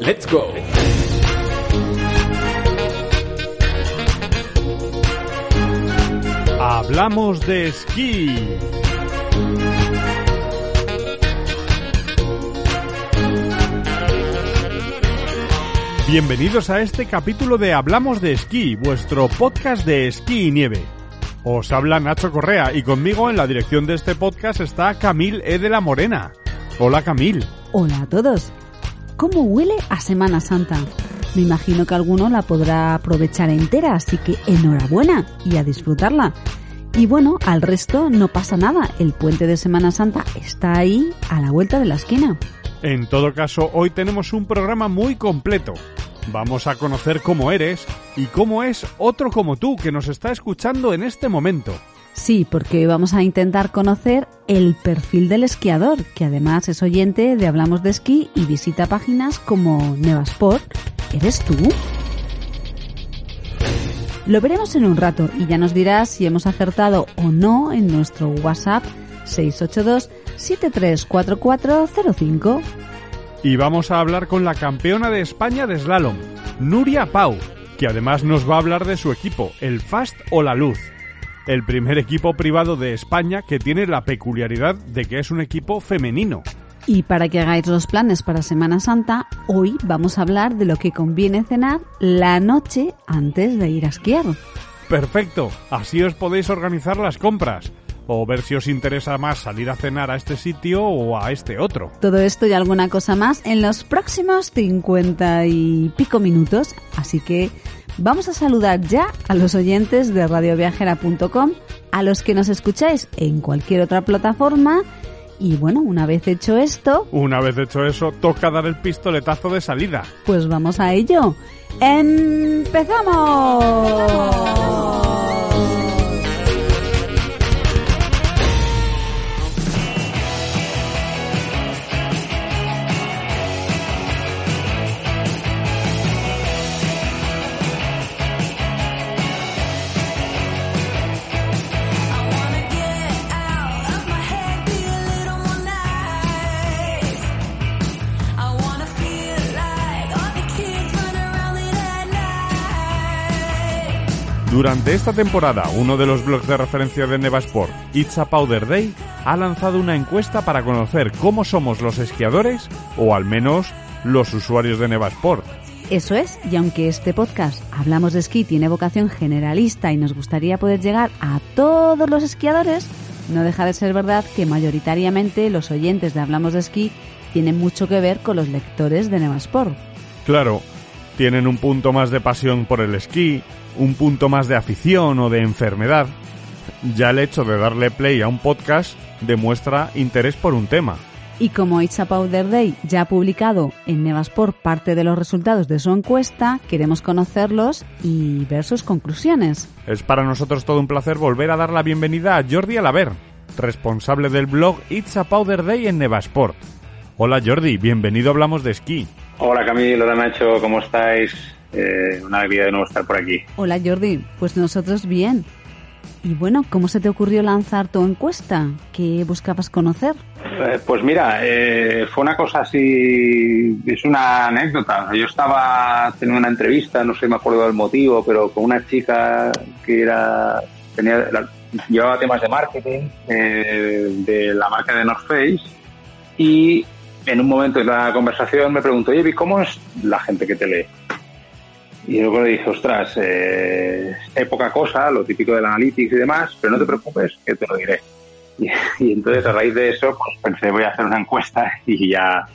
Let's go. Hablamos de esquí. Bienvenidos a este capítulo de Hablamos de esquí, vuestro podcast de esquí y nieve. Os habla Nacho Correa y conmigo en la dirección de este podcast está Camil E. de la Morena. Hola Camil. Hola a todos. ¿Cómo huele a Semana Santa? Me imagino que alguno la podrá aprovechar entera, así que enhorabuena y a disfrutarla. Y bueno, al resto no pasa nada, el puente de Semana Santa está ahí a la vuelta de la esquina. En todo caso, hoy tenemos un programa muy completo. Vamos a conocer cómo eres y cómo es otro como tú que nos está escuchando en este momento. Sí, porque vamos a intentar conocer el perfil del esquiador, que además es oyente de Hablamos de Esquí y visita páginas como Nevasport. ¿Eres tú? Lo veremos en un rato y ya nos dirás si hemos acertado o no en nuestro WhatsApp 682 734405. Y vamos a hablar con la campeona de España de slalom, Nuria Pau, que además nos va a hablar de su equipo, el Fast o la Luz, el primer equipo privado de España que tiene la peculiaridad de que es un equipo femenino. Y para que hagáis los planes para Semana Santa, hoy vamos a hablar de lo que conviene cenar la noche antes de ir a esquiar. Perfecto, así os podéis organizar las compras o ver si os interesa más salir a cenar a este sitio o a este otro. Todo esto y alguna cosa más en los próximos 50 y pico minutos, así que vamos a saludar ya a los oyentes de radioviajera.com, a los que nos escucháis en cualquier otra plataforma y bueno, una vez hecho esto... Una vez hecho eso, toca dar el pistoletazo de salida. Pues vamos a ello. ¡Empezamos! Durante esta temporada, uno de los blogs de referencia de Nevasport, It's a Powder Day, ha lanzado una encuesta para conocer cómo somos los esquiadores, o al menos los usuarios de Nevasport. Eso es, y aunque este podcast Hablamos de Esquí tiene vocación generalista y nos gustaría poder llegar a todos los esquiadores, no deja de ser verdad que mayoritariamente los oyentes de Hablamos de Esquí tienen mucho que ver con los lectores de Nevasport. Claro, tienen un punto más de pasión por el esquí, un punto más de afición o de enfermedad. Ya el hecho de darle play a un podcast demuestra interés por un tema. Y como It's a Powder Day ya ha publicado en Nevasport parte de los resultados de su encuesta, queremos conocerlos y ver sus conclusiones. Es para nosotros todo un placer volver a dar la bienvenida a Jordi Alaver, responsable del blog It's a Powder Day en Nevasport. Hola Jordi, bienvenido a Hablamos de Esquí. Hola Camilo, hola Nacho, ¿cómo estáis? Eh, una alegría de nuevo estar por aquí. Hola Jordi, pues nosotros bien. Y bueno, ¿cómo se te ocurrió lanzar tu encuesta? ¿Qué buscabas conocer? Eh, pues mira, eh, fue una cosa así, es una anécdota. Yo estaba teniendo una entrevista, no sé, me acuerdo del motivo, pero con una chica que era tenía llevaba temas de marketing de la marca de North Face y en un momento de la conversación me preguntó, oye, ¿cómo es la gente que te lee? Y luego le dije, ostras, eh, hay poca cosa, lo típico del analytics y demás, pero no te preocupes, que te lo diré. Y, entonces a raíz de eso, pues pensé, voy a hacer una encuesta y ya,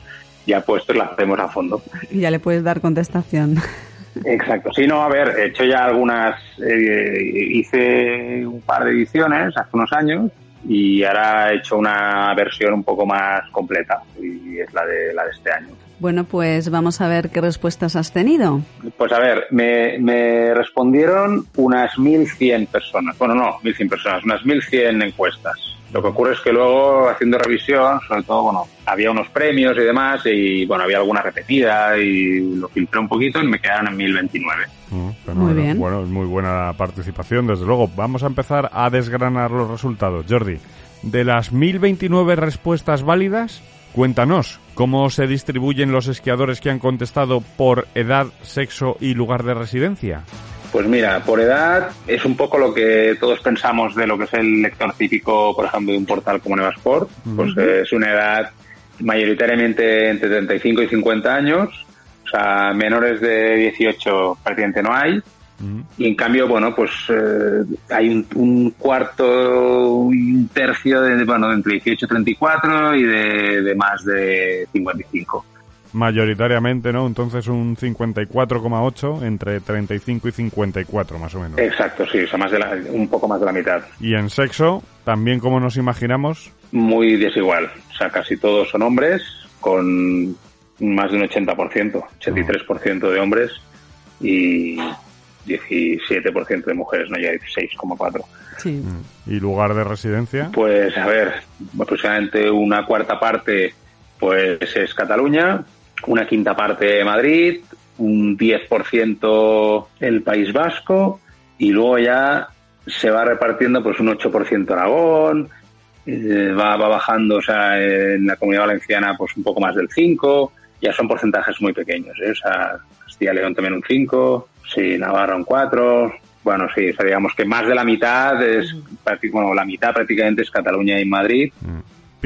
ya puesto la hacemos a fondo. Y ya le puedes dar contestación. Exacto. Sí, no, a ver, he hecho ya algunas, eh, hice un par de ediciones hace unos años y ahora he hecho una versión un poco más completa y es la de, la de este año. Bueno, pues vamos a ver qué respuestas has tenido. Pues a ver, me, me respondieron unas 1.100 personas. Bueno, no, 1.100 personas, unas 1.100 encuestas. Lo que ocurre es que luego, haciendo revisión, sobre todo, bueno, había unos premios y demás, y bueno, había alguna repetida, y lo filtré un poquito y me quedaron en 1029. Mm, muy bien. Bueno, muy buena participación, desde luego. Vamos a empezar a desgranar los resultados. Jordi, de las 1029 respuestas válidas, cuéntanos, ¿Cómo se distribuyen los esquiadores que han contestado por edad, sexo y lugar de residencia? Pues mira, por edad es un poco lo que todos pensamos de lo que es el lector típico, por ejemplo, de un portal como Nevasport. Pues es una edad mayoritariamente entre 35 y 50 años, o sea, menores de 18 prácticamente no hay. Y en cambio, bueno, pues eh, hay un, un, cuarto y un tercio de, bueno, entre 18 y 34 y de, de más de 55 mayoritariamente, ¿no? Entonces un 54,8 entre 35 y 54 más o menos. Exacto, sí, o sea, más de la, un poco más de la mitad. ¿Y en sexo, también como nos imaginamos? Muy desigual, o sea, casi todos son hombres con más de un 80%, 83% de hombres y 17% de mujeres, no ya 16,4%. Sí. ¿Y lugar de residencia? Pues a ver, aproximadamente una cuarta parte pues es Cataluña, una quinta parte Madrid, un 10% el País Vasco y luego ya se va repartiendo pues un 8% Aragón, eh, va, va, bajando, o sea, en la comunidad valenciana pues un poco más del 5, ya son porcentajes muy pequeños, ¿eh? o sea, Castilla León también un 5, sí, Navarra un 4, bueno, sí, o sea, digamos que más de la mitad es, bueno, la mitad prácticamente es Cataluña y Madrid.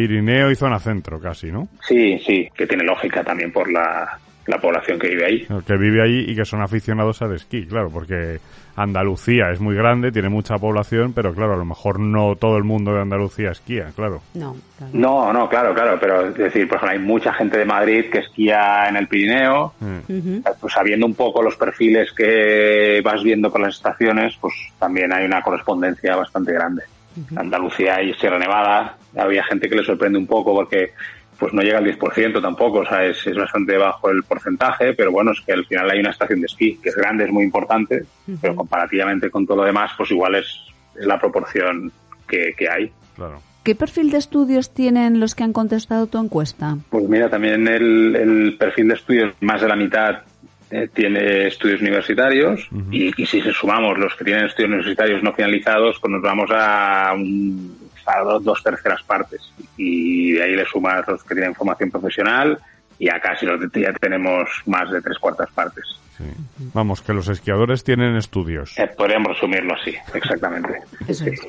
Pirineo y zona centro casi, ¿no? Sí, sí, que tiene lógica también por la, la población que vive ahí. Que vive ahí y que son aficionados al esquí, claro, porque Andalucía es muy grande, tiene mucha población, pero claro, a lo mejor no todo el mundo de Andalucía esquía, claro. No, claro. No, no, claro, claro, pero es decir, por ejemplo, hay mucha gente de Madrid que esquía en el Pirineo, Mm. pues sabiendo un poco los perfiles que vas viendo por las estaciones, pues también hay una correspondencia bastante grande. Andalucía y Sierra Nevada, había gente que le sorprende un poco porque pues no llega al 10% tampoco, o sea, es, es, bastante bajo el porcentaje, pero bueno, es que al final hay una estación de esquí que es grande, es muy importante, pero comparativamente con todo lo demás, pues igual es, es la proporción que, que hay. Claro. ¿Qué perfil de estudios tienen los que han contestado tu encuesta? Pues mira, también el, el perfil de estudios, más de la mitad eh, tiene estudios universitarios y, y si se sumamos los que tienen estudios universitarios no finalizados, pues nos vamos a, un, a dos, dos terceras partes. Y de ahí le sumas los que tienen formación profesional y a casi los de- ya tenemos más de tres cuartas partes. Sí. Vamos, que los esquiadores tienen estudios. Eh, podríamos resumirlo así, exactamente. Eso Sí. es.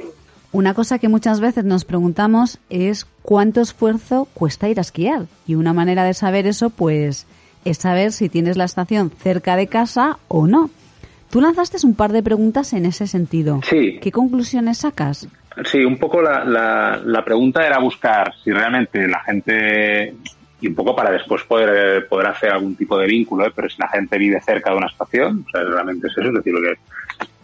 Una cosa que muchas veces nos preguntamos es cuánto esfuerzo cuesta ir a esquiar. Y una manera de saber eso, pues, es saber si tienes la estación cerca de casa o no. Tú lanzaste un par de preguntas en ese sentido. Sí. ¿Qué conclusiones sacas? Sí, un poco la, la, la pregunta era buscar si realmente la gente, y un poco para después poder, poder hacer algún tipo de vínculo, ¿eh? pero si la gente vive cerca de una estación, o sea, realmente es eso, es decir, lo que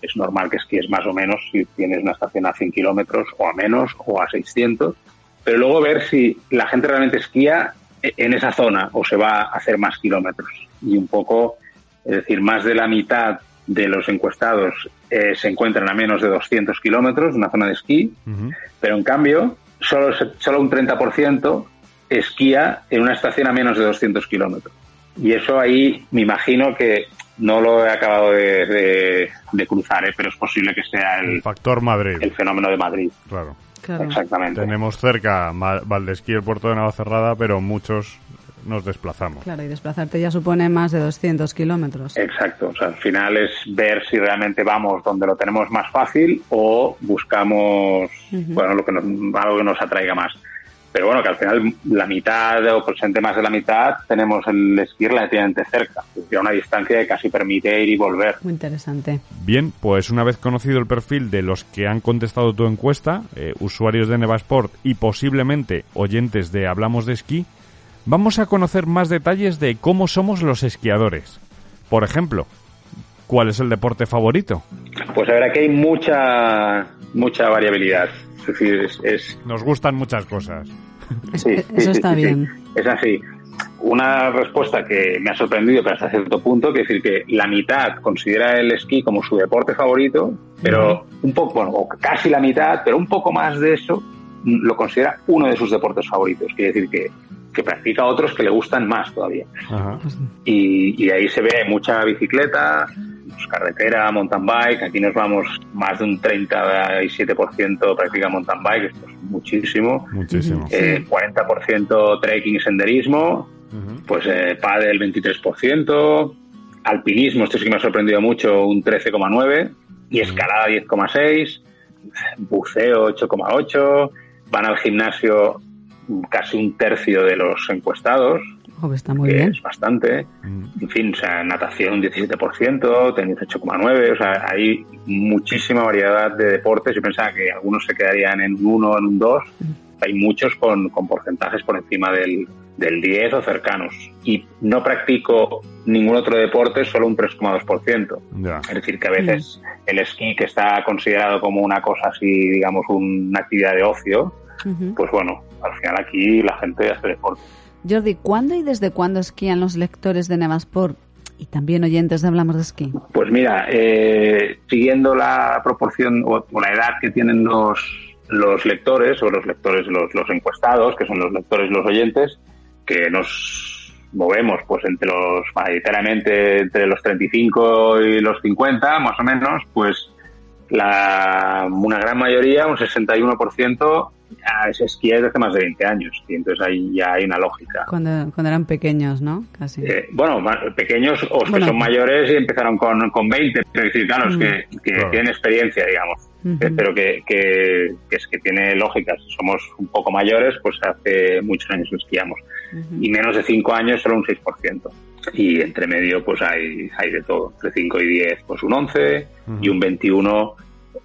es normal que esquíes más o menos si tienes una estación a 100 kilómetros o a menos o a 600, pero luego ver si la gente realmente esquía en esa zona o se va a hacer más kilómetros. Y un poco, es decir, más de la mitad de los encuestados eh, se encuentran a menos de 200 kilómetros una zona de esquí, pero en cambio, solo, solo un 30% esquía en una estación a menos de 200 kilómetros. Y eso ahí me imagino que no lo he acabado de, de- de cruzar, ¿eh? pero es posible que sea El el, factor Madrid, el fenómeno de Madrid. claro. Claro. Exactamente. Tenemos cerca Valdesquí, el puerto de Navacerrada, pero muchos nos desplazamos. Claro, y desplazarte ya supone más de 200 kilómetros. Exacto. O sea, al final es ver si realmente vamos donde lo tenemos más fácil o buscamos bueno lo que nos, algo que nos atraiga más. Pero bueno, que al final la mitad o presente más de la mitad tenemos el esquí relativamente cerca, a una distancia que casi permite ir y volver. Muy interesante. Bien, pues una vez conocido el perfil de los que han contestado tu encuesta, eh, usuarios de Nevasport y posiblemente oyentes de Hablamos de Esquí, vamos a conocer más detalles de cómo somos los esquiadores. Por ejemplo, ¿cuál es el deporte favorito? Pues a ver, aquí hay mucha mucha variabilidad. Es decir, es, es- Nos gustan muchas cosas. sí, Eso está sí, sí. bien. Es así. Una respuesta que me ha sorprendido, pero hasta cierto punto, que es decir que la mitad considera el esquí como su deporte favorito, pero un poco, bueno, o casi la mitad, pero un poco más de eso mm, lo considera uno de sus deportes favoritos. Quiere decir que, que practica otros que le gustan más todavía. Ajá. Y, y ahí se ve mucha bicicleta, pues, carretera, mountain bike. Aquí nos vamos más de un 37% práctica mountain bike, esto es muchísimo. Muchísimo. Eh, 40% trekking y senderismo, pues eh, pádel 23%, alpinismo, esto sí que me ha sorprendido mucho, un 13,9% y escalada 10,6%, buceo 8,8%, van al gimnasio casi un tercio de los encuestados, Oh, está muy que bien. es bastante. Mm. En fin, o sea, natación un 17%, tenis 8,9%, o sea, hay muchísima variedad de deportes. Yo pensaba que algunos se quedarían en un 1, en un 2. Hay muchos con, con porcentajes por encima del, del 10 o cercanos. Y no practico ningún otro deporte, solo un 3,2%. Ya. Es decir, que a veces el esquí, que está considerado como una cosa así, digamos, una actividad de ocio, Ujú. pues bueno, al final aquí la gente hace deporte. Jordi, ¿cuándo y desde cuándo esquían los lectores de Nevasport y también oyentes de Hablamos de Esquí? Pues mira, eh, siguiendo la proporción o, o la edad que tienen los, los lectores, o los lectores, los, los encuestados, que son los lectores, los oyentes, que nos movemos pues entre los, mayoritariamente entre los 35 y los 50, más o menos, pues la, una gran mayoría, un 61%, ya es esquí desde hace más de 20 años. Y entonces ahí ya hay una lógica. Cuando, cuando eran pequeños, ¿no? Casi. Eh, bueno, pequeños o que Bueno. son mayores y empezaron con, con 20, pero es decir, claro, es que, que Claro. tienen experiencia, digamos. Eh, pero que, que, que es que tiene lógica. Si somos un poco mayores, pues hace muchos años que esquiamos. Y menos de 5 años, solo un 6%. Y entre medio, pues hay, hay de todo. Entre 5 y 10, pues un 11 y un 21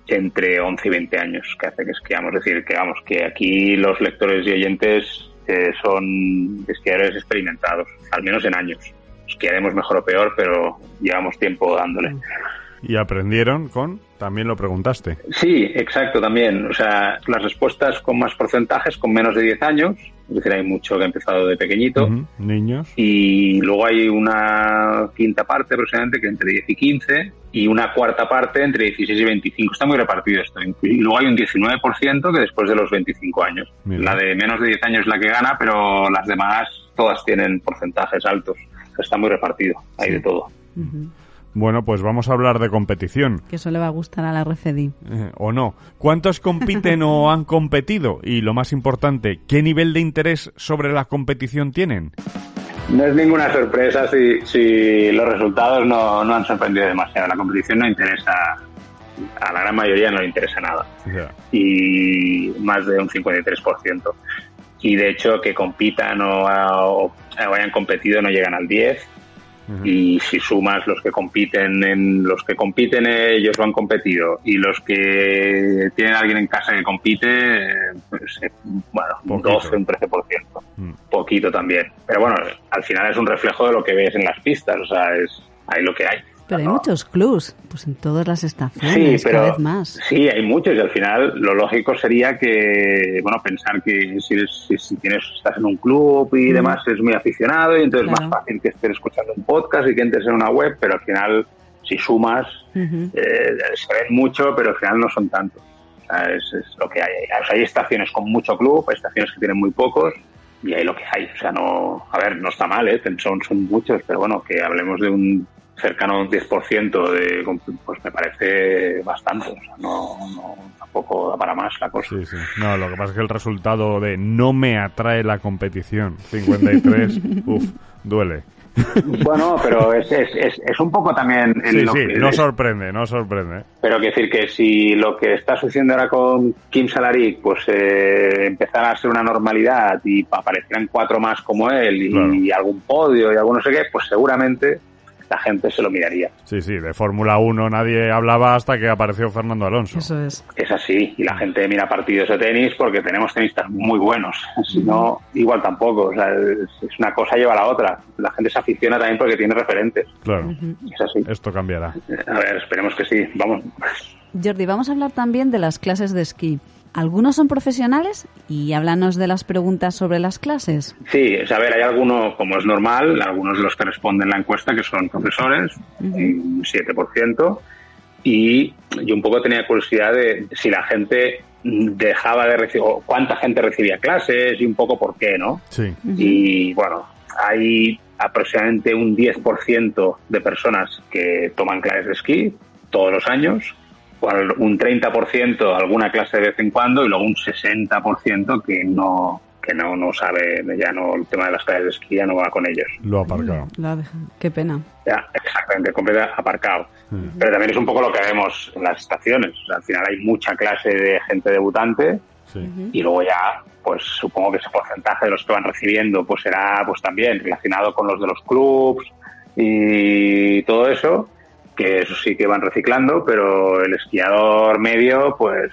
entre 11 y 20 años que hace que esquiamos. Es decir, que vamos, que aquí los lectores y oyentes eh, son esquiadores experimentados, al menos en años. Esquiaremos mejor o peor, pero llevamos tiempo dándole. Y aprendieron con, también lo preguntaste. Sí, exacto, también. O sea, las respuestas con más porcentajes, con menos de 10 años, es decir, hay mucho que ha empezado de pequeñito. Ujú. Niños. Y luego hay una quinta parte aproximadamente que entre 10 y 15 y una cuarta parte entre 16 y 25. Está muy repartido esto. Y luego hay un 19% que después de los 25 años. Mira. La de menos de 10 años es la que gana, pero las demás todas tienen porcentajes altos. Está muy repartido, hay de todo. Ujú. Bueno, pues vamos a hablar de competición. Que eso le va a gustar a la RCD. Eh, ¿O no? ¿Cuántos compiten o han competido? Y lo más importante, ¿qué nivel de interés sobre la competición tienen? No es ninguna sorpresa si, si los resultados no, no han sorprendido demasiado. La competición no interesa, a la gran mayoría no le interesa nada. Y más de un 53%. Y de hecho que compitan o, o- o hayan competido no llegan al 10 Y si sumas los que compiten en los que compiten ellos lo han competido. Y los que tienen a alguien en casa que compite pues eh, bueno un Poquito. 12 un 13% Mm. poquito también. Pero bueno al final es un reflejo de lo que ves en las pistas. O sea es hay lo que hay Pero hay muchos clubs, pues en todas las Sí, estaciones, pero cada vez más. sí, hay muchos y al final lo lógico sería que, bueno, pensar que si, eres- si, si tienes, estás en un club y Mm. demás, eres muy aficionado y entonces Claro. es más fácil que estés escuchando un podcast y que entres en una web, pero al final, si sumas, eh, se ven mucho, pero al final no son tantos. O sea, es, es lo que hay. O sea, hay estaciones con mucho club, hay estaciones que tienen muy pocos y hay lo que hay. O sea, no, a ver, no está mal, ¿eh? son, son muchos, pero bueno, que hablemos de un cercano a un 10% de, pues me parece bastante. O sea, no, no, tampoco da para más la cosa. Sí, sí. No, lo que pasa es que el resultado de no me atrae la competición, 53, uff, duele. Bueno, pero es, es, es, es un poco también... en Sí, lo sí, que- no sorprende, no sorprende. Pero que decir que si lo que está sucediendo ahora con Kim Salaric pues eh, empezara a ser una normalidad y aparecieran cuatro más como él y, Claro. algún podio y algún no sé qué, pues seguramente la gente se lo miraría. Sí, sí, de Fórmula 1 nadie hablaba hasta que apareció Fernando Alonso. Eso es. Es así, y la gente mira partidos de tenis porque tenemos tenistas muy buenos. Si no, igual tampoco. O sea, es, una cosa lleva a la otra. La gente se aficiona también porque tiene referentes. Claro, Es así. esto cambiará. A ver, esperemos que sí. Vamos. Jordi, vamos a hablar también de las clases de esquí. Algunos son profesionales y háblanos de las preguntas sobre las clases. Sí, o sea, a ver, hay algunos, como es normal, algunos de los que responden la encuesta que son profesores, un 7%, y yo un poco tenía curiosidad de si la gente dejaba de recibir, o cuánta gente recibía clases y un poco por qué, ¿no? Sí, Y bueno, hay aproximadamente un 10% de personas que toman clases de esquí todos los años, un 30% alguna clase de vez en cuando y luego un 60% que no que no, no sabe, ya no, el tema de las clases de esquí ya no va con ellos. Lo ha aparcado. Qué pena. Ya, exactamente, completamente aparcado. Mm. Pero también es un poco lo que vemos en las estaciones. al final hay mucha clase de gente debutante y luego ya, pues supongo que ese porcentaje de los que van recibiendo pues será pues también relacionado con los de los clubs y todo eso que eso sí que van reciclando, pero el esquiador medio, pues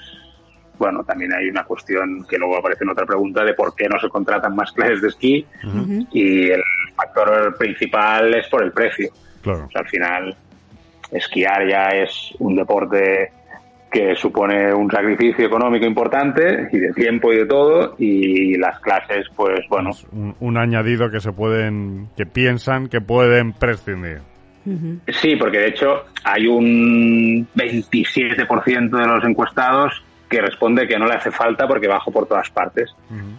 bueno, también hay una cuestión que luego aparece en otra pregunta de por qué no se contratan más clases de esquí y el factor principal es por el precio. Claro. al final, esquiar ya es un deporte que supone un sacrificio económico importante y de tiempo y de todo y las clases pues bueno un, un añadido que se pueden que piensan que pueden prescindir Sí, porque de hecho hay un 27% de los encuestados que responde que no le hace falta porque bajo por todas partes.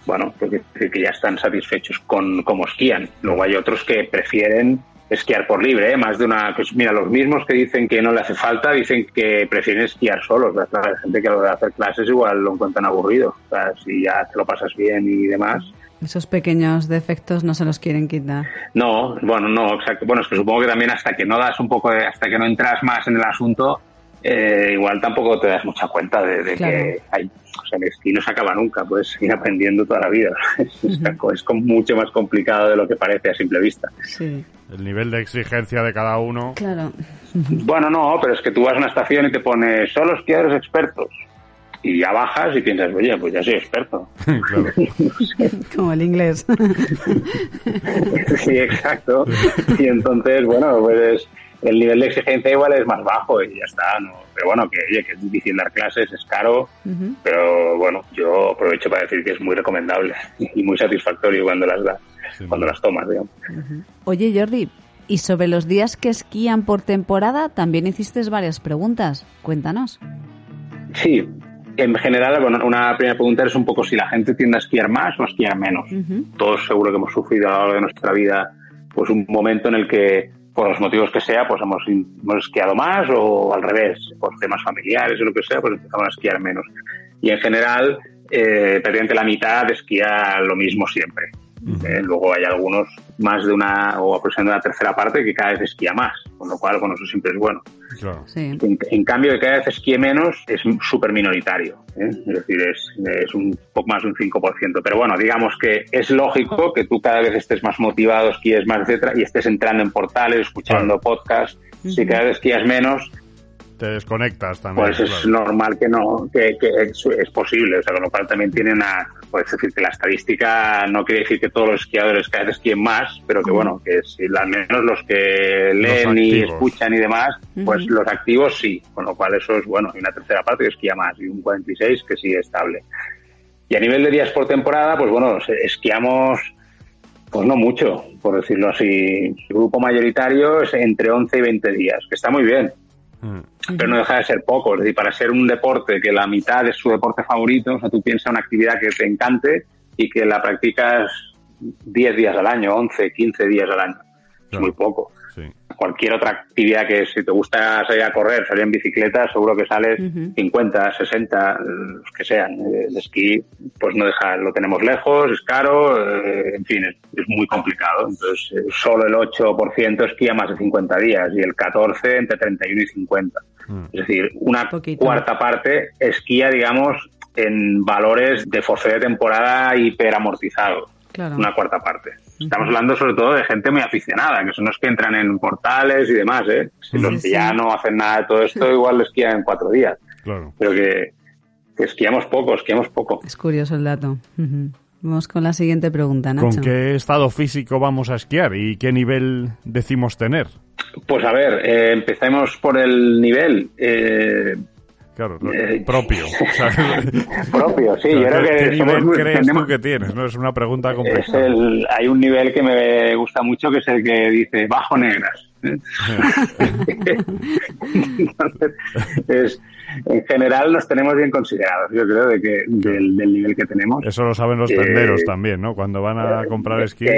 Bueno, porque que ya están satisfechos con cómo esquían. Luego hay otros que prefieren esquiar por libre, ¿eh? más de una... Pues mira, los mismos que dicen que no le hace falta dicen que prefieren esquiar solos. La gente que lo de hacer clases igual lo encuentran aburrido. O sea, si ya te lo pasas bien y demás, esos pequeños defectos no se los quieren quitar. No, bueno, no, exacto. Bueno, es que supongo que también hasta que no das un poco de, hasta que no entras más en el asunto, eh, igual tampoco te das mucha cuenta de, que hay, o sea, el esquí no se acaba nunca, puedes ir aprendiendo toda la vida. es, mucho más complicado de lo que parece a simple vista. Sí. El nivel de exigencia de cada uno. Claro. Bueno, no, pero es que tú vas a una estación y te pone solo esquiadores expertos y ya bajas y piensas, oye, pues ya soy experto. Como el inglés. sí, exacto. Y entonces, bueno, pues el nivel de exigencia igual es más bajo y ya está. ¿no? Pero bueno, que, oye, que es difícil dar clases, es caro, pero bueno, yo aprovecho para decir que es muy recomendable y muy satisfactorio cuando las das, cuando las tomas, digamos. Oye, Jordi, y sobre los días que esquían por temporada, también hiciste varias preguntas. Cuéntanos. Sí, en general, bueno, una primera pregunta es un poco si la gente tiende a esquiar más o a esquiar menos. Todos seguro que hemos sufrido a lo largo de nuestra vida pues un momento en el que, por los motivos que sea, pues hemos, hemos esquiado más o al revés, por temas familiares o lo que sea, pues empezamos a esquiar menos. Y en general, eh, prácticamente la mitad esquía lo mismo siempre. Eh, luego hay algunos más de una o aproximadamente una tercera parte que cada vez esquía más, con lo cual, bueno, eso siempre es bueno. En, cambio, que cada vez esquíe menos es súper minoritario, ¿eh? es decir, es, un poco más de un 5%. Pero bueno, digamos que es lógico que tú cada vez estés más motivado, esquíes más, etcétera, y estés entrando en portales, escuchando podcasts. Si cada vez esquías menos, te desconectas también. Pues es normal que no, que, es, posible, o sea, con lo cual también tiene una, puedes decir que la estadística no quiere decir que todos los esquiadores cada vez esquíen más, pero que bueno, que si al menos los que leen y escuchan y demás, pues los activos sí, con lo cual eso es bueno, y una tercera parte que esquía más y un 46 que sigue estable. Y a nivel de días por temporada, pues bueno, esquiamos pues no mucho, por decirlo así. El grupo mayoritario es entre 11 y 20 días, que está muy bien. Mm. Pero no deja de ser poco. Es decir, para ser un deporte que la mitad es su deporte favorito, o sea, tú piensas una actividad que te encante y que la practicas 10 días al año, 11, 15 días al año. Es muy poco cualquier otra actividad que si te gusta salir a correr, salir en bicicleta, seguro que sales 50, 60, los que sean. El esquí, pues no deja, lo tenemos lejos, es caro, eh, en fin, es, muy complicado. Entonces, eh, solo el 8% esquía más de 50 días y el 14 entre 31 y 50. Mm. Es decir, una cuarta parte esquía, digamos, en valores de forfait de temporada hiperamortizados. Una cuarta parte. Estamos hablando sobre todo de gente muy aficionada, que son los que entran en portales y demás, ¿eh? Si los que ya no hacen nada de todo esto, igual les esquían en cuatro días. Claro. Pero que, esquiamos poco, esquiamos poco. Es curioso el dato. Vamos con la siguiente pregunta, Nacho. ¿Con qué estado físico vamos a esquiar y qué nivel decimos tener? Pues a ver, eh, empecemos por el nivel. Eh, Claro, eh, propio. propio, sí. yo creo que ¿Qué nivel crees tú que tienes? ¿no? Es una pregunta compleja. hay un nivel que me gusta mucho que es el que dice bajo negras. Entonces, es, en general nos tenemos bien considerados, yo creo, de que del, nivel que tenemos. Eso lo saben los tenderos también, ¿no? Cuando van a comprar esquís.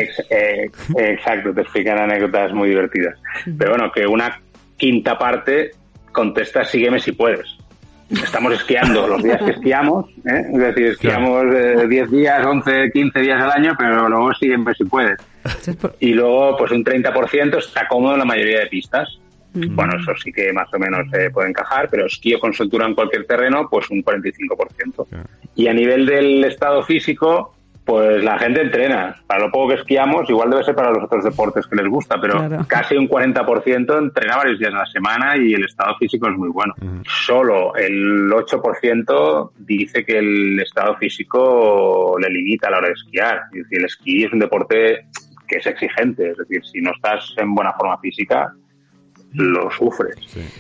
exacto, te explican anécdotas muy divertidas. Pero bueno, que una quinta parte contesta sígueme si puedes. Estamos esquiando los días que esquiamos, ¿eh? es decir, esquiamos 10 días, 11, 15 días al año, pero luego sígueme si puedes. Y luego, pues un 30% está cómodo en la mayoría de pistas. Bueno, eso sí que más o menos se puede encajar, pero esquío con soltura en cualquier terreno, pues un 45%. Y a nivel del estado físico, pues la gente entrena. Para lo poco que esquiamos, igual debe ser para los otros deportes que les gusta, pero casi un 40% entrena varios días a la semana y el estado físico es muy bueno. Solo el 8% dice que el estado físico le limita a la hora de esquiar. Es decir, el esquí es un deporte que es exigente, es decir, si no estás en buena forma física, lo sufres.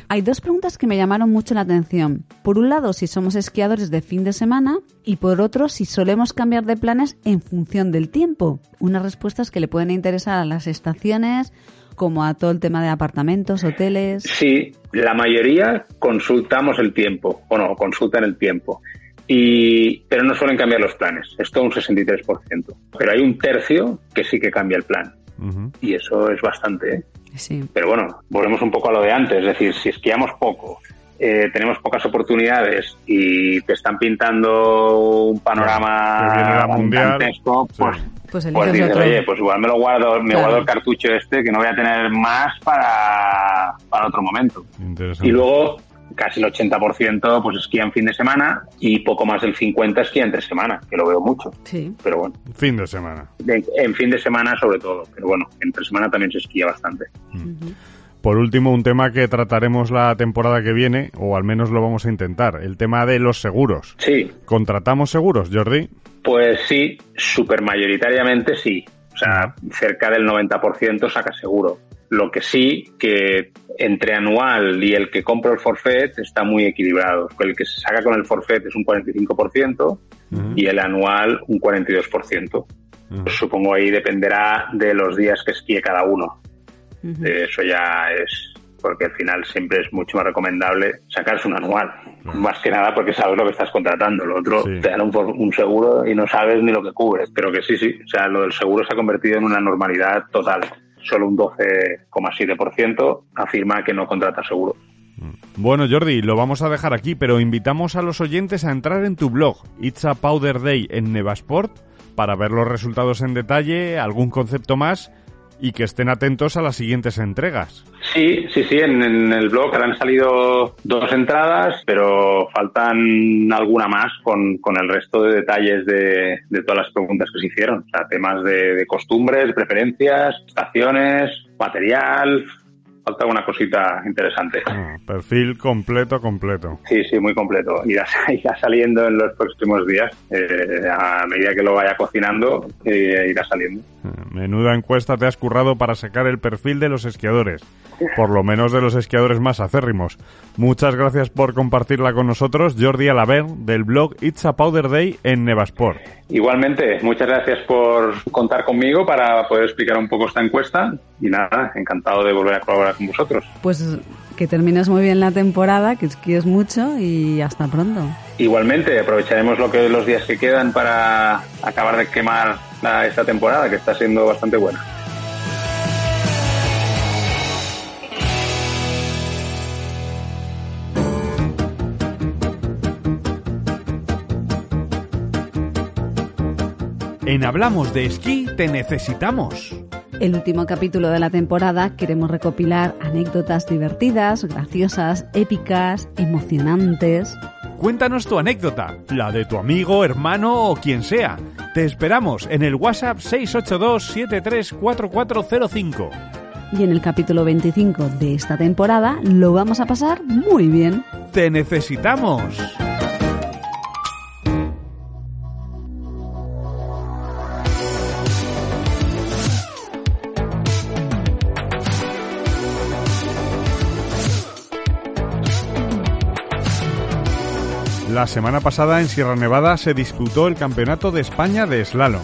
Hay dos preguntas que me llamaron mucho la atención. Por un lado, si somos esquiadores de fin de semana y por otro, si solemos cambiar de planes en función del tiempo. Unas respuestas que le pueden interesar a las estaciones como a todo el tema de apartamentos, hoteles. Sí, la mayoría consultamos el tiempo, o no, consultan el tiempo. Y, pero no suelen cambiar los planes, es todo un 63%. Pero hay un tercio que sí que cambia el plan. Y eso es bastante. ¿eh? Pero bueno, volvemos un poco a lo de antes, es decir, si esquiamos poco, eh, tenemos pocas oportunidades y te están pintando un panorama mundial, pues, pues, pues dices, oye, pues igual me lo guardo, me guardo el cartucho este que no voy a tener más para, para otro momento. Y luego casi el 80% pues esquía en fin de semana y poco más del 50% esquía entre semana, que lo veo mucho. Sí. Pero bueno. Fin de semana. En, fin de semana sobre todo, pero bueno, entre semana también se esquía bastante. Por último, un tema que trataremos la temporada que viene, o al menos lo vamos a intentar, el tema de los seguros. Sí. ¿Contratamos seguros, Jordi? Pues sí, super mayoritariamente sí. O sea, cerca del 90% saca seguro. Lo que sí, que entre anual y el que compra el forfait está muy equilibrado. El que se saca con el forfait es un 45% y el anual un 42%. supongo ahí dependerá de los días que esquíe cada uno. Eso ya es porque al final siempre es mucho más recomendable sacarse un anual. Más que nada porque sabes lo que estás contratando. Lo otro te dan un, un, seguro y no sabes ni lo que cubres. Pero que sí, sí. O sea, lo del seguro se ha convertido en una normalidad total solo un 12,7% afirma que no contrata seguro. Bueno, Jordi, lo vamos a dejar aquí, pero invitamos a los oyentes a entrar en tu blog, It's a Powder Day en Nevasport, para ver los resultados en detalle, algún concepto más y que estén atentos a las siguientes entregas. Sí, sí, sí, en, el blog han salido dos entradas, pero faltan alguna más con, el resto de detalles de, todas las preguntas que se hicieron. O sea, temas de, de costumbres, preferencias, estaciones, material, falta una cosita interesante. Ah, perfil completo, completo. Sí, sí, muy completo. Irá, saliendo en los próximos días. Eh, a medida que lo vaya cocinando, eh, irá saliendo. Ah, menuda encuesta te has currado para sacar el perfil de los esquiadores. Por lo menos de los esquiadores más acérrimos. Muchas gracias por compartirla con nosotros, Jordi Alaver, del blog It's a Powder Day en Nevasport. Igualmente, muchas gracias por contar conmigo para poder explicar un poco esta encuesta y nada, encantado de volver a colaborar con vosotros. Pues que termines muy bien la temporada, que esquíes mucho y hasta pronto. Igualmente, aprovecharemos lo que los días que quedan para acabar de quemar esta temporada que está siendo bastante buena. En Hablamos de Esquí te necesitamos. El último capítulo de la temporada queremos recopilar anécdotas divertidas, graciosas, épicas, emocionantes. Cuéntanos tu anécdota, la de tu amigo, hermano o quien sea. Te esperamos en el WhatsApp 682-734405. Y en el capítulo 25 de esta temporada lo vamos a pasar muy bien. ¡Te necesitamos! La semana pasada en Sierra Nevada se disputó el Campeonato de España de Slalom.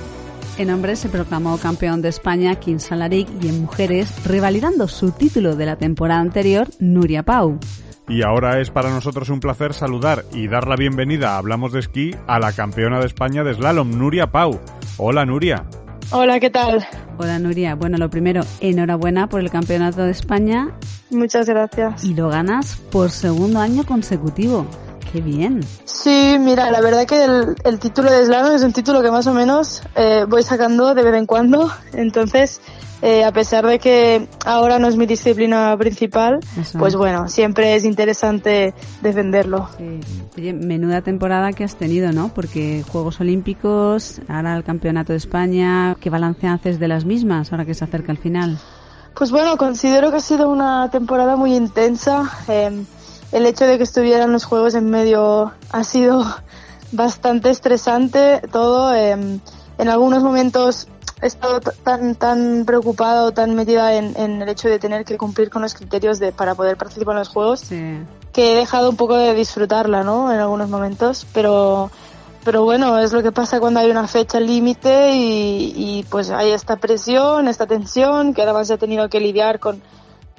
En hombres se proclamó campeón de España Kim Salaric y en mujeres, revalidando su título de la temporada anterior, Nuria Pau. Y ahora es para nosotros un placer saludar y dar la bienvenida a Hablamos de Esquí a la campeona de España de slalom, Nuria Pau. Hola, Nuria. Hola, ¿qué tal? Hola, Nuria. Bueno, lo primero, enhorabuena por el Campeonato de España. Muchas gracias. Y lo ganas por segundo año consecutivo. Qué bien. Sí, mira, la verdad que el, título de slalom es un título que más o menos eh, voy sacando de vez en cuando. Entonces, eh, a pesar de que ahora no es mi disciplina principal, pues bueno, siempre es interesante defenderlo. Oye, menuda temporada que has tenido, ¿no? Porque Juegos Olímpicos, ahora el Campeonato de España, ¿qué balance haces de las mismas ahora que se acerca el final? Pues bueno, considero que ha sido una temporada muy intensa. Em, el hecho de que estuvieran los Juegos en medio ha sido bastante estresante. Todo. Em, en algunos momentos he estado tan tan preocupada tan metida en, el hecho de tener que cumplir con los criterios de para poder participar en los juegos que he dejado un poco de disfrutarla no en algunos momentos. Pero pero bueno es lo que pasa cuando hay una fecha límite y, pues hay esta presión esta tensión que además he tenido que lidiar con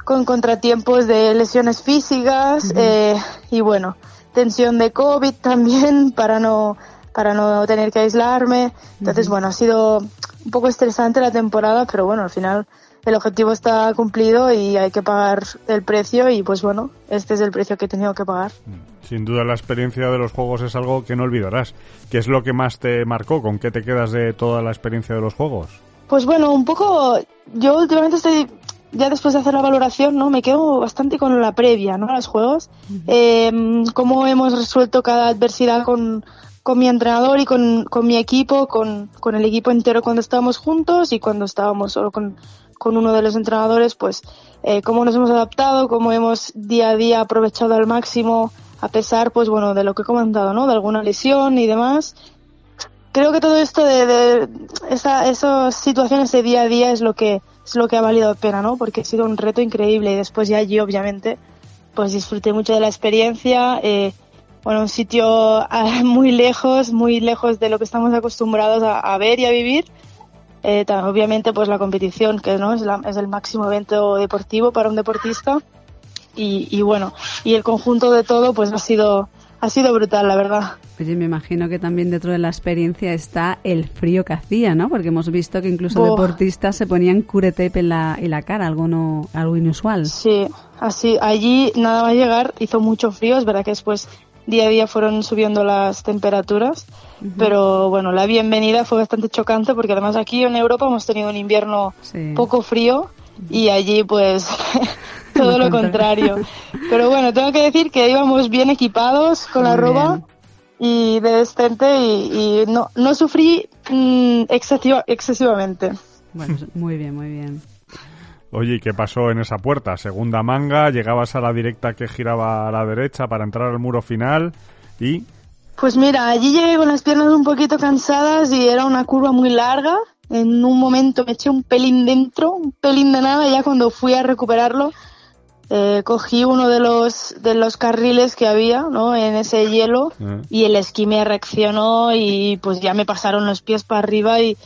con contratiempos de lesiones físicas eh, y bueno tensión de covid también para no para no tener que aislarme entonces bueno ha sido un poco estresante la temporada, pero bueno, al final el objetivo está cumplido y hay que pagar el precio y pues bueno, este es el precio que he tenido que pagar. Mm. Sin duda la experiencia de los juegos es algo que no olvidarás. ¿Qué es lo que más te marcó? ¿Con qué te quedas de toda la experiencia de los juegos? Pues bueno, un poco, yo últimamente estoy, ya después de hacer la valoración, ¿no? Me quedo bastante con la previa, ¿no? A los juegos. Eh, cómo hemos resuelto cada adversidad con, con mi entrenador y con, con mi equipo, con, con, el equipo entero cuando estábamos juntos y cuando estábamos solo con, con uno de los entrenadores, pues eh, cómo nos hemos adaptado, cómo hemos día a día aprovechado al máximo, a pesar, pues bueno, de lo que he comentado, ¿no? De alguna lesión y demás. Creo que todo esto de, de esa, esas situaciones de día a día es lo que es lo que ha valido la pena, ¿no? Porque ha sido un reto increíble y después ya allí, obviamente, pues disfruté mucho de la experiencia. Eh, bueno, un sitio ah, muy lejos, muy lejos de lo que estamos acostumbrados a, ver y a vivir. Eh, obviamente, pues la competición, que no es, es, el máximo evento deportivo para un deportista. Y, y, bueno, y el conjunto de todo, pues ha sido, ha sido brutal, la verdad. Oye, me imagino que también dentro de la experiencia está el frío que hacía, ¿no? Porque hemos visto que incluso deportistas se ponían curetape en la, en la cara, algo, no, algo inusual. Sí, así, allí nada más llegar hizo mucho frío, es verdad que después día a día fueron subiendo las temperaturas, pero bueno, la bienvenida fue bastante chocante porque además aquí en Europa hemos tenido un invierno poco frío y allí pues todo lo contrario. Pero bueno, tengo que decir que íbamos bien equipados con la ropa y de decente y, no, no sufrí mm, excesivamente. Bueno, muy bien, muy bien. Oye, qué pasó en esa puerta? Segunda manga, llegabas a la directa que giraba a la derecha para entrar al muro final y... Pues mira, allí llegué con las piernas un poquito cansadas y era una curva muy larga. En un momento me eché un pelín dentro, un pelín de nada, y ya cuando fui a recuperarlo, eh, cogí uno de los, de los carriles que había, ¿no? En ese hielo, ah. y el esquí me reaccionó y pues ya me pasaron los pies para arriba y,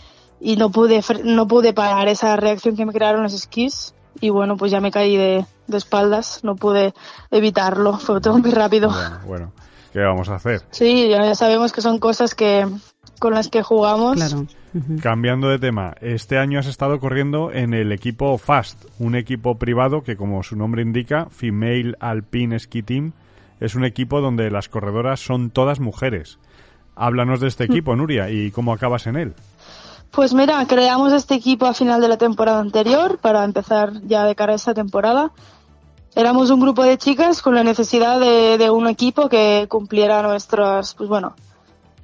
y no pude no pude parar esa reacción que me crearon los esquís y bueno pues ya me caí de, espaldas no pude evitarlo fue todo muy rápido bueno, qué vamos a hacer sí ya sabemos que son cosas que con las que jugamos claro Cambiando de tema, este año has estado corriendo en el equipo FAST, un equipo privado que, como su nombre indica, Female Alpine Ski Team, es un equipo donde las corredoras son todas mujeres. Háblanos de este mm. equipo, Nuria, y cómo acabas en él. Pues mira, creamos este equipo a final de la temporada anterior para empezar ya de cara a esta temporada. Éramos un grupo de chicas con la necesidad de, un equipo que cumpliera nuestras, pues bueno,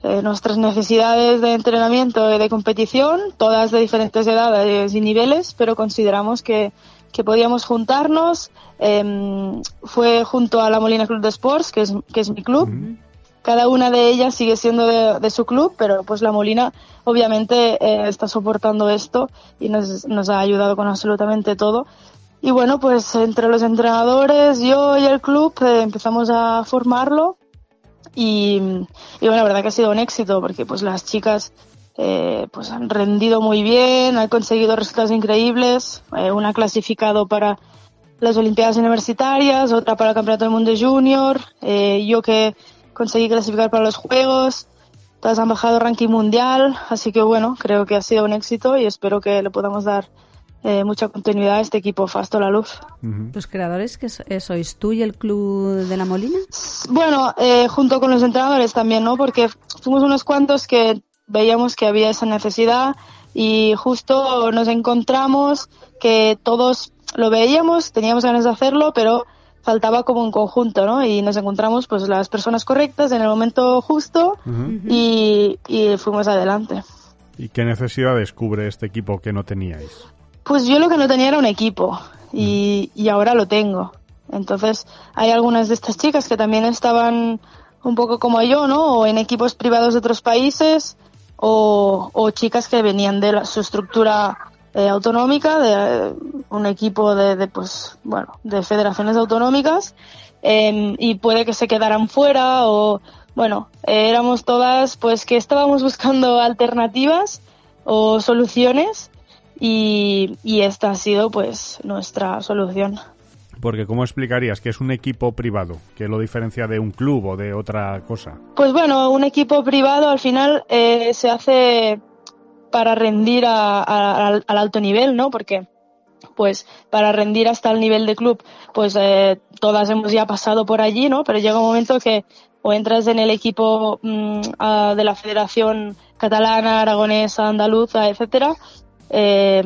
eh, nuestras necesidades de entrenamiento y de competición, todas de diferentes edades y niveles, pero consideramos que, que podíamos juntarnos. Em, fue junto a la Molina Club de Sports, que es, que es mi club cada una de ellas sigue siendo de, su club, pero pues la Molina obviamente eh, está soportando esto y nos, nos, ha ayudado con absolutamente todo. Y bueno, pues entre los entrenadores, yo y el club eh, empezamos a formarlo y, bueno, la verdad que ha sido un éxito porque pues las chicas eh, pues han rendido muy bien, han conseguido resultados increíbles, una clasificado para las Olimpiadas Universitarias, otra para el Campeonato del Mundo Junior, eh, yo que conseguí clasificar para los Juegos, todas han bajado ranking mundial, así que bueno, creo que ha sido un éxito y espero que le podamos dar eh, mucha continuidad a este equipo Fasto La Luz. ¿Los creadores que eh, sois tú y el Club de la Molina? Bueno, eh, junto con los entrenadores también, ¿no? Porque fuimos unos cuantos que veíamos que había esa necesidad y justo nos encontramos que todos lo veíamos, teníamos ganas de hacerlo, pero faltaba como un conjunto, ¿no? Y nos encontramos pues las personas correctas en el momento justo y, y fuimos adelante. ¿Y qué necesidad descubre este equipo que no teníais? Pues yo lo que no tenía era un equipo y, y ahora lo tengo. Entonces hay algunas de estas chicas que también estaban un poco como yo, ¿no? O en equipos privados de otros países o, chicas que venían de la- su estructura eh, autonómica, de eh, un equipo de, de, pues, bueno, de federaciones autonómicas em, y puede que se quedaran fuera o, bueno, éramos todas pues que estábamos buscando alternativas o soluciones y, y esta ha sido pues nuestra solución. Porque ¿cómo explicarías que es un equipo privado? que lo diferencia de un club o de otra cosa? Pues bueno, un equipo privado al final eh, se hace para rendir a- a- al, al alto nivel, ¿no? Porque pues para rendir hasta el nivel de club, pues eh, todas hemos ya pasado por allí, ¿no? Pero llega un momento que o entras en el equipo mm, de la Federación Catalana, Aragonesa, Andaluza, etcétera, eh,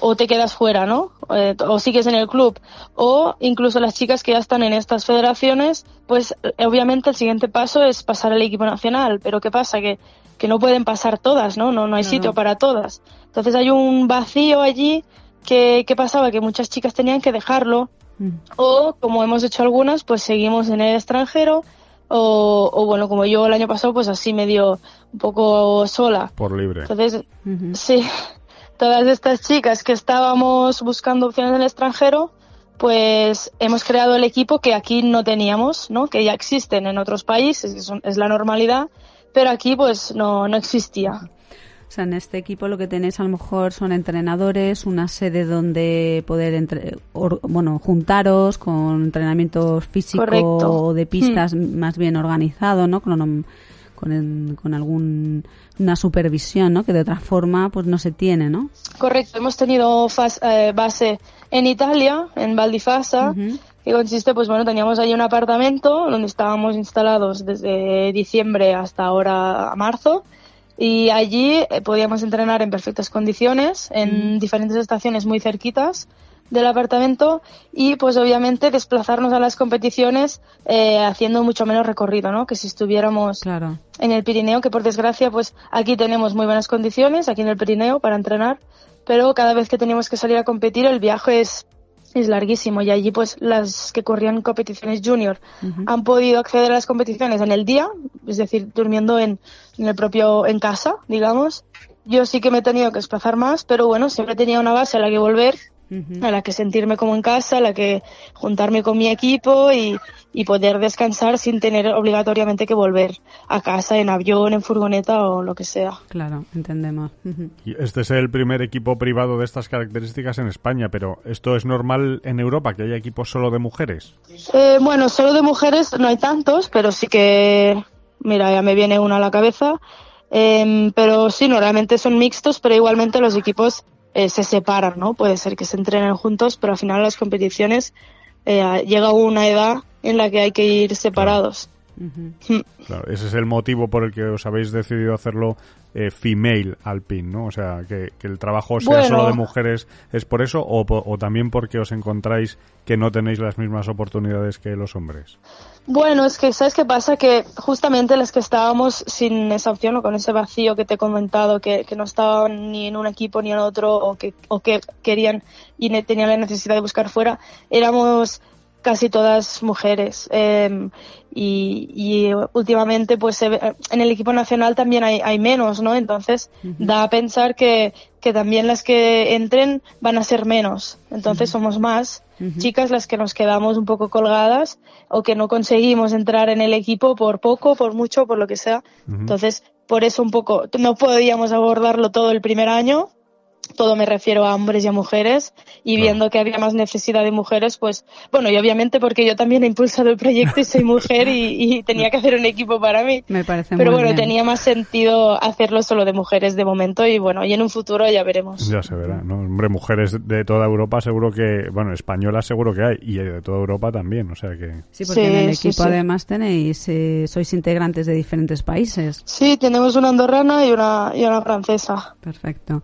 o te quedas fuera, ¿no? Eh, o sigues en el club. O incluso las chicas que ya están en estas federaciones, pues eh, obviamente el siguiente paso es pasar al equipo nacional. Pero ¿qué pasa? Que, que no pueden pasar todas, ¿no? No, no hay sitio para todas. Entonces hay un vacío allí que, que pasaba que muchas chicas tenían que dejarlo Mm. o como hemos hecho algunas pues seguimos en el extranjero o, o bueno como yo el año pasado pues así medio un poco sola Por libre. entonces sí todas estas chicas que estábamos buscando opciones en el extranjero pues hemos creado el equipo que aquí no teníamos no que ya existen en otros países es la normalidad pero aquí pues no no existía O sea, en este equipo lo que tenéis a lo mejor son entrenadores, una sede donde poder entre- or- bueno, juntaros con entrenamiento físico Correcto. o de pistas más bien organizado, ¿no? Con, con, el- con algún una supervisión, ¿no? Que de otra forma pues no se tiene, ¿no? Correcto, hemos tenido eh, base en Italia, en Valdifasa, Ujú. que consiste, pues bueno, teníamos ahí un apartamento donde estábamos instalados desde diciembre hasta ahora a marzo y allí eh, podíamos entrenar en perfectas condiciones en diferentes estaciones muy cerquitas del apartamento y pues obviamente desplazarnos a las competiciones eh, haciendo mucho menos recorrido, ¿no? Que si estuviéramos Claro. en el Pirineo, que por desgracia, pues aquí tenemos muy buenas condiciones, aquí en el Pirineo, para entrenar, pero cada vez que teníamos que salir a competir, el viaje es, es larguísimo y allí, pues las que corrían competiciones junior han podido acceder a las competiciones en el día, es decir, durmiendo en, en el propio, en casa, digamos. Yo sí que me he tenido que desplazar más, pero bueno, siempre tenía una base a la que volver A la que sentirme como en casa, a la que juntarme con mi equipo y, y poder descansar sin tener obligatoriamente que volver a casa en avión, en furgoneta o lo que sea. Claro, entendemos. Este es el primer equipo privado de estas características en España, pero ¿esto es normal en Europa, que haya equipos solo de mujeres? Eh, bueno, solo de mujeres no hay tantos, pero sí que, mira, ya me viene una a la cabeza. Em, pero sí, normalmente son mixtos, pero igualmente los equipos eh, se separan, ¿no? Puede ser que se entrenen juntos, pero al final las competiciones eh, llega una edad en la que hay que ir separados. Claro, ese es el motivo por el que os habéis decidido hacerlo eh, female alpine, ¿no? O sea, que, que el trabajo sea Bueno. solo de mujeres, ¿es por eso o, o también porque os encontráis que no tenéis las mismas oportunidades que los hombres? Bueno, es que, ¿sabes qué pasa? Que justamente las que estábamos sin esa opción o con ese vacío que te he comentado, que, que no estaban ni en un equipo ni en otro, o que, o que querían y ne- tenían la necesidad de buscar fuera, éramos casi todas mujeres. Eh, y, y últimamente, pues en el equipo nacional también hay, hay menos, ¿no? Entonces, da a pensar que, que también las que entren van a ser menos. Entonces, somos más Chicas las que nos quedamos un poco colgadas o que no conseguimos entrar en el equipo por poco, por mucho, por lo que sea. Entonces, por eso un poco, no podíamos abordarlo todo el primer año todo me refiero a hombres y a mujeres y viendo que había más necesidad de mujeres, pues bueno, y obviamente porque yo también he impulsado el proyecto y soy mujer y, tenía que hacer un equipo para mí. Me parece Pero muy bueno, bien. tenía más sentido hacerlo solo de mujeres de momento y bueno, y en un futuro ya veremos. Ya se verá, ¿no? Hombre, mujeres de toda Europa seguro que, bueno, españolas seguro que hay, y de toda Europa también, o sea que... Sí, porque Sí, en el sí, equipo sí. además tenéis, eh, sois integrantes de diferentes países. Sí, tenemos una andorrana y una, y una francesa. Perfecto.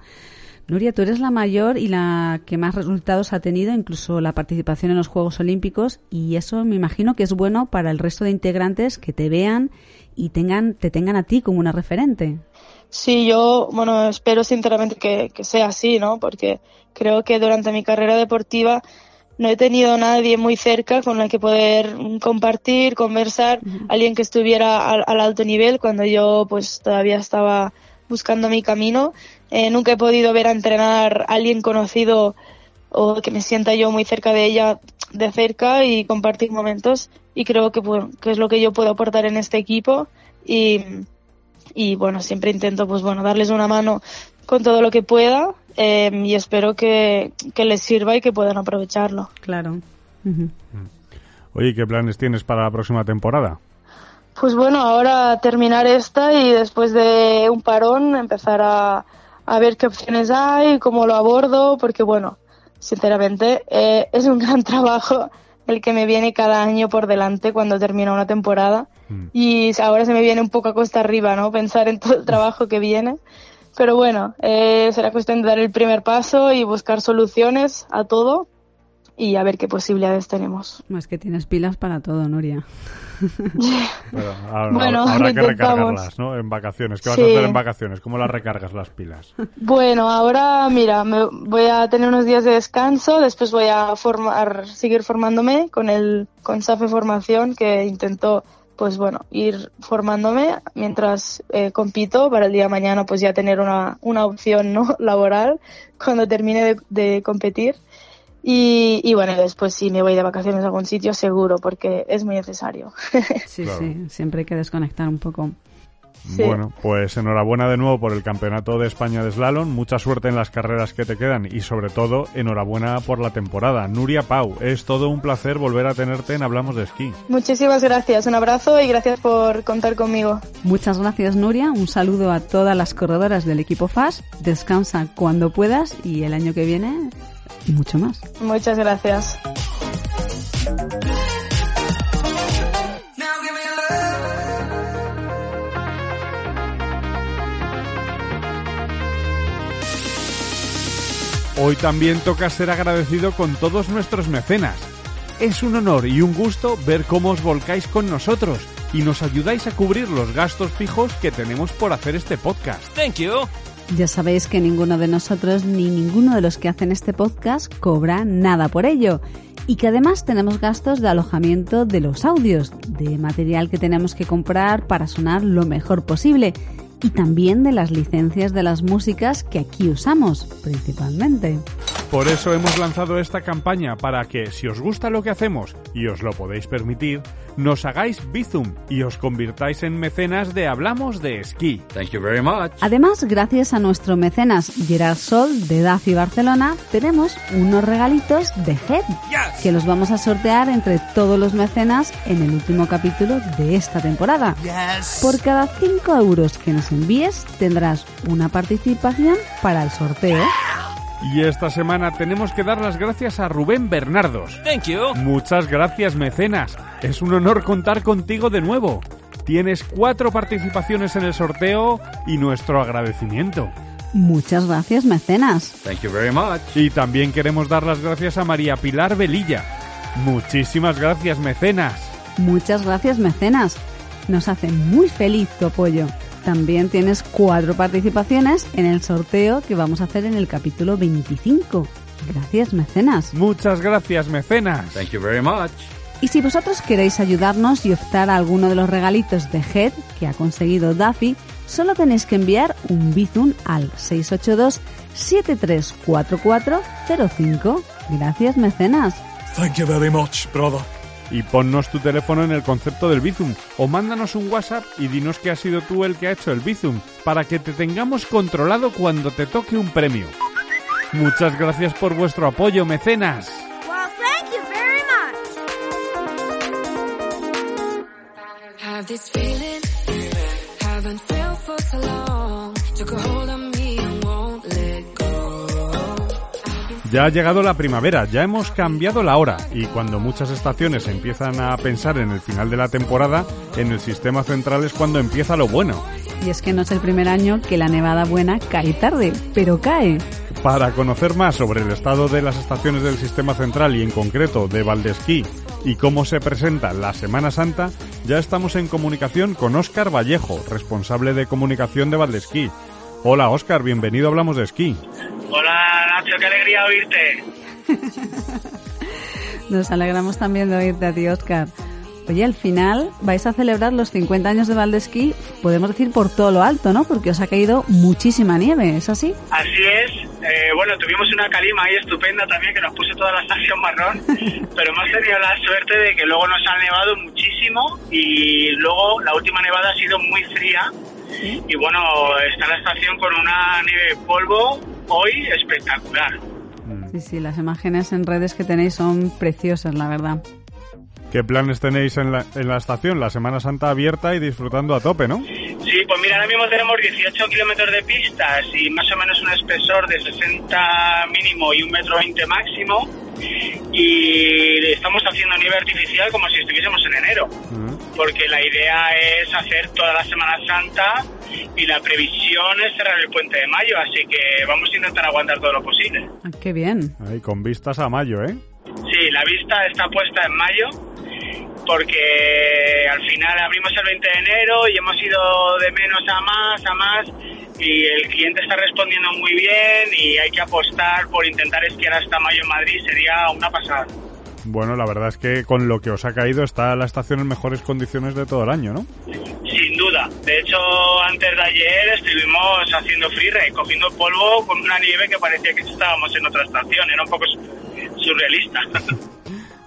Nuria, tú eres la mayor y la que más resultados ha tenido, incluso la participación en los Juegos Olímpicos, y eso me imagino que es bueno para el resto de integrantes que te vean y tengan, te tengan a ti como una referente. Sí, yo, bueno, espero sinceramente que, que sea así, ¿no? Porque creo que durante mi carrera deportiva no he tenido a nadie muy cerca con el que poder compartir, conversar, alguien que estuviera al, al alto nivel cuando yo pues todavía estaba buscando mi camino. Eh, nunca he podido ver a entrenar a alguien conocido o que me sienta yo muy cerca de ella de cerca y compartir momentos y creo que, pues, que es lo que yo puedo aportar en este equipo y, y bueno, siempre intento pues bueno, darles una mano con todo lo que pueda eh, y espero que, que les sirva y que puedan aprovecharlo. Claro. Ujú. Oye, ¿qué planes tienes para la próxima temporada? Pues bueno, ahora terminar esta y después de un parón empezar a, a ver qué opciones hay, cómo lo abordo, porque bueno, sinceramente eh, es un gran trabajo el que me viene cada año por delante cuando termina una temporada Mm. y ahora se me viene un poco a cuesta arriba, ¿no? Pensar en todo el trabajo que viene. Pero bueno, eh, será cuestión de dar el primer paso y buscar soluciones a todo y a ver qué posibilidades tenemos. Es que tienes pilas para todo, Nuria. Pero ahora, Bueno, habrá lo que recargarlas, ¿no? En vacaciones. ¿Qué vas Sí. a hacer en vacaciones? ¿Cómo las recargas las pilas? Bueno, ahora mira, me voy a tener unos días de descanso, después voy a formar, seguir formándome con el con SAFE Formación que intento pues bueno, ir formándome mientras eh, compito para el día de mañana pues ya tener una, una opción no laboral cuando termine de, de competir. Y, y bueno, después sí me voy de vacaciones a algún sitio seguro porque es muy necesario. Sí, Claro. sí, siempre hay que desconectar un poco. Sí. Bueno, pues enhorabuena de nuevo por el Campeonato de España de Slalom. Mucha suerte en las carreras que te quedan y sobre todo enhorabuena por la temporada. Nuria Pau, es todo un placer volver a tenerte en Hablamos de Esquí. Muchísimas gracias, un abrazo y gracias por contar conmigo. Muchas gracias, Nuria. Un saludo a todas las corredoras del equipo FAS. Descansa cuando puedas y el año que viene mucho más. Muchas gracias. Hoy también toca ser agradecido con todos nuestros mecenas. Es un honor y un gusto ver cómo os volcáis con nosotros y nos ayudáis a cubrir los gastos fijos que tenemos por hacer este podcast. Thank you. Ya sabéis que ninguno de nosotros ni ninguno de los que hacen este podcast cobra nada por ello. Y que además tenemos gastos de alojamiento de los audios, de material que tenemos que comprar para sonar lo mejor posible. Y también de las licencias de las músicas que aquí usamos, principalmente. Por eso hemos lanzado esta campaña para que, si os gusta lo que hacemos y os lo podéis permitir, nos hagáis Bizum y os convirtáis en mecenas de Hablamos de Esquí. Thank you very much. Además, gracias a nuestro mecenas Gerard Sol de DAFI Barcelona, tenemos unos regalitos de Head Yes. que los vamos a sortear entre todos los mecenas en el último capítulo de esta temporada. Yes. Por cada 5 euros que nos envíes tendrás una participación para el sorteo. Y esta semana tenemos que dar las gracias a Rubén Bernardos. Thank you. Muchas gracias, mecenas. Es un honor contar contigo de nuevo. Tienes cuatro participaciones en el sorteo y nuestro agradecimiento. Muchas gracias, mecenas. Thank you very much. Y también queremos dar las gracias a María Pilar Velilla. Muchísimas gracias, mecenas. Muchas gracias, mecenas. Nos hace muy feliz tu apoyo. También tienes cuatro participaciones en el sorteo que vamos a hacer en el capítulo 25. Gracias, mecenas. Muchas gracias, mecenas. Thank you very much. Y si vosotros queréis ayudarnos y optar a alguno de los regalitos de Head que ha conseguido Daffy, solo tenéis que enviar un Bizum al 682-734405. Gracias, mecenas. Thank you very much, brother. Y ponnos tu teléfono en el concepto del Bizum o mándanos un WhatsApp y dinos que has sido tú el que ha hecho el Bizum para que te tengamos controlado cuando te toque un premio. Muchas gracias por vuestro apoyo, mecenas. Well, thank you very much. Have this feeling, haven't felt for so long. Ya ha llegado la primavera, ya hemos cambiado la hora y cuando muchas estaciones empiezan a pensar en el final de la temporada, en el sistema central es cuando empieza lo bueno. Y es que no es el primer año que la nevada buena cae tarde, pero cae. Para conocer más sobre el estado de las estaciones del sistema central y en concreto de Valdesquí y cómo se presenta la Semana Santa, ya estamos en comunicación con Óscar Vallejo, responsable de comunicación de Valdesquí. Hola Óscar, bienvenido a Hablamos de Esquí. Hola Nacho, qué alegría oírte. Nos alegramos también de oírte a ti, Óscar. Oye, al final vais a celebrar los 50 años de Valdesquí, podemos decir por todo lo alto, ¿no? Porque os ha caído muchísima nieve, ¿es así? Así es. Eh, bueno, tuvimos una calima ahí estupenda también que nos puso toda la estación marrón, pero hemos tenido la suerte de que luego nos ha nevado muchísimo y luego la última nevada ha sido muy fría y bueno, está la estación con una nieve polvo hoy espectacular. Sí, sí, las imágenes en redes que tenéis son preciosas, la verdad. ¿Qué planes tenéis en la, en la estación? La Semana Santa abierta y disfrutando a tope, ¿no? Sí, pues mira, ahora mismo tenemos 18 kilómetros de pistas y más o menos un espesor de 60 mínimo y un metro 20 máximo. Y estamos haciendo nieve artificial como si estuviésemos en enero. Porque la idea es hacer toda la Semana Santa y la previsión es cerrar el puente de mayo, así que vamos a intentar aguantar todo lo posible. Ah, qué bien. Ahí, con vistas a mayo, ¿eh? Sí, la vista está puesta en mayo porque al final abrimos el 20 de enero y hemos ido de menos a más, a más y el cliente está respondiendo muy bien y hay que apostar por intentar esquiar hasta mayo en Madrid, sería una pasada. Bueno, la verdad es que con lo que os ha caído está la estación en mejores condiciones de todo el año, ¿no? Sin duda. De hecho, antes de ayer estuvimos haciendo freeride, cogiendo polvo con una nieve que parecía que estábamos en otra estación. Era un poco su- surrealista.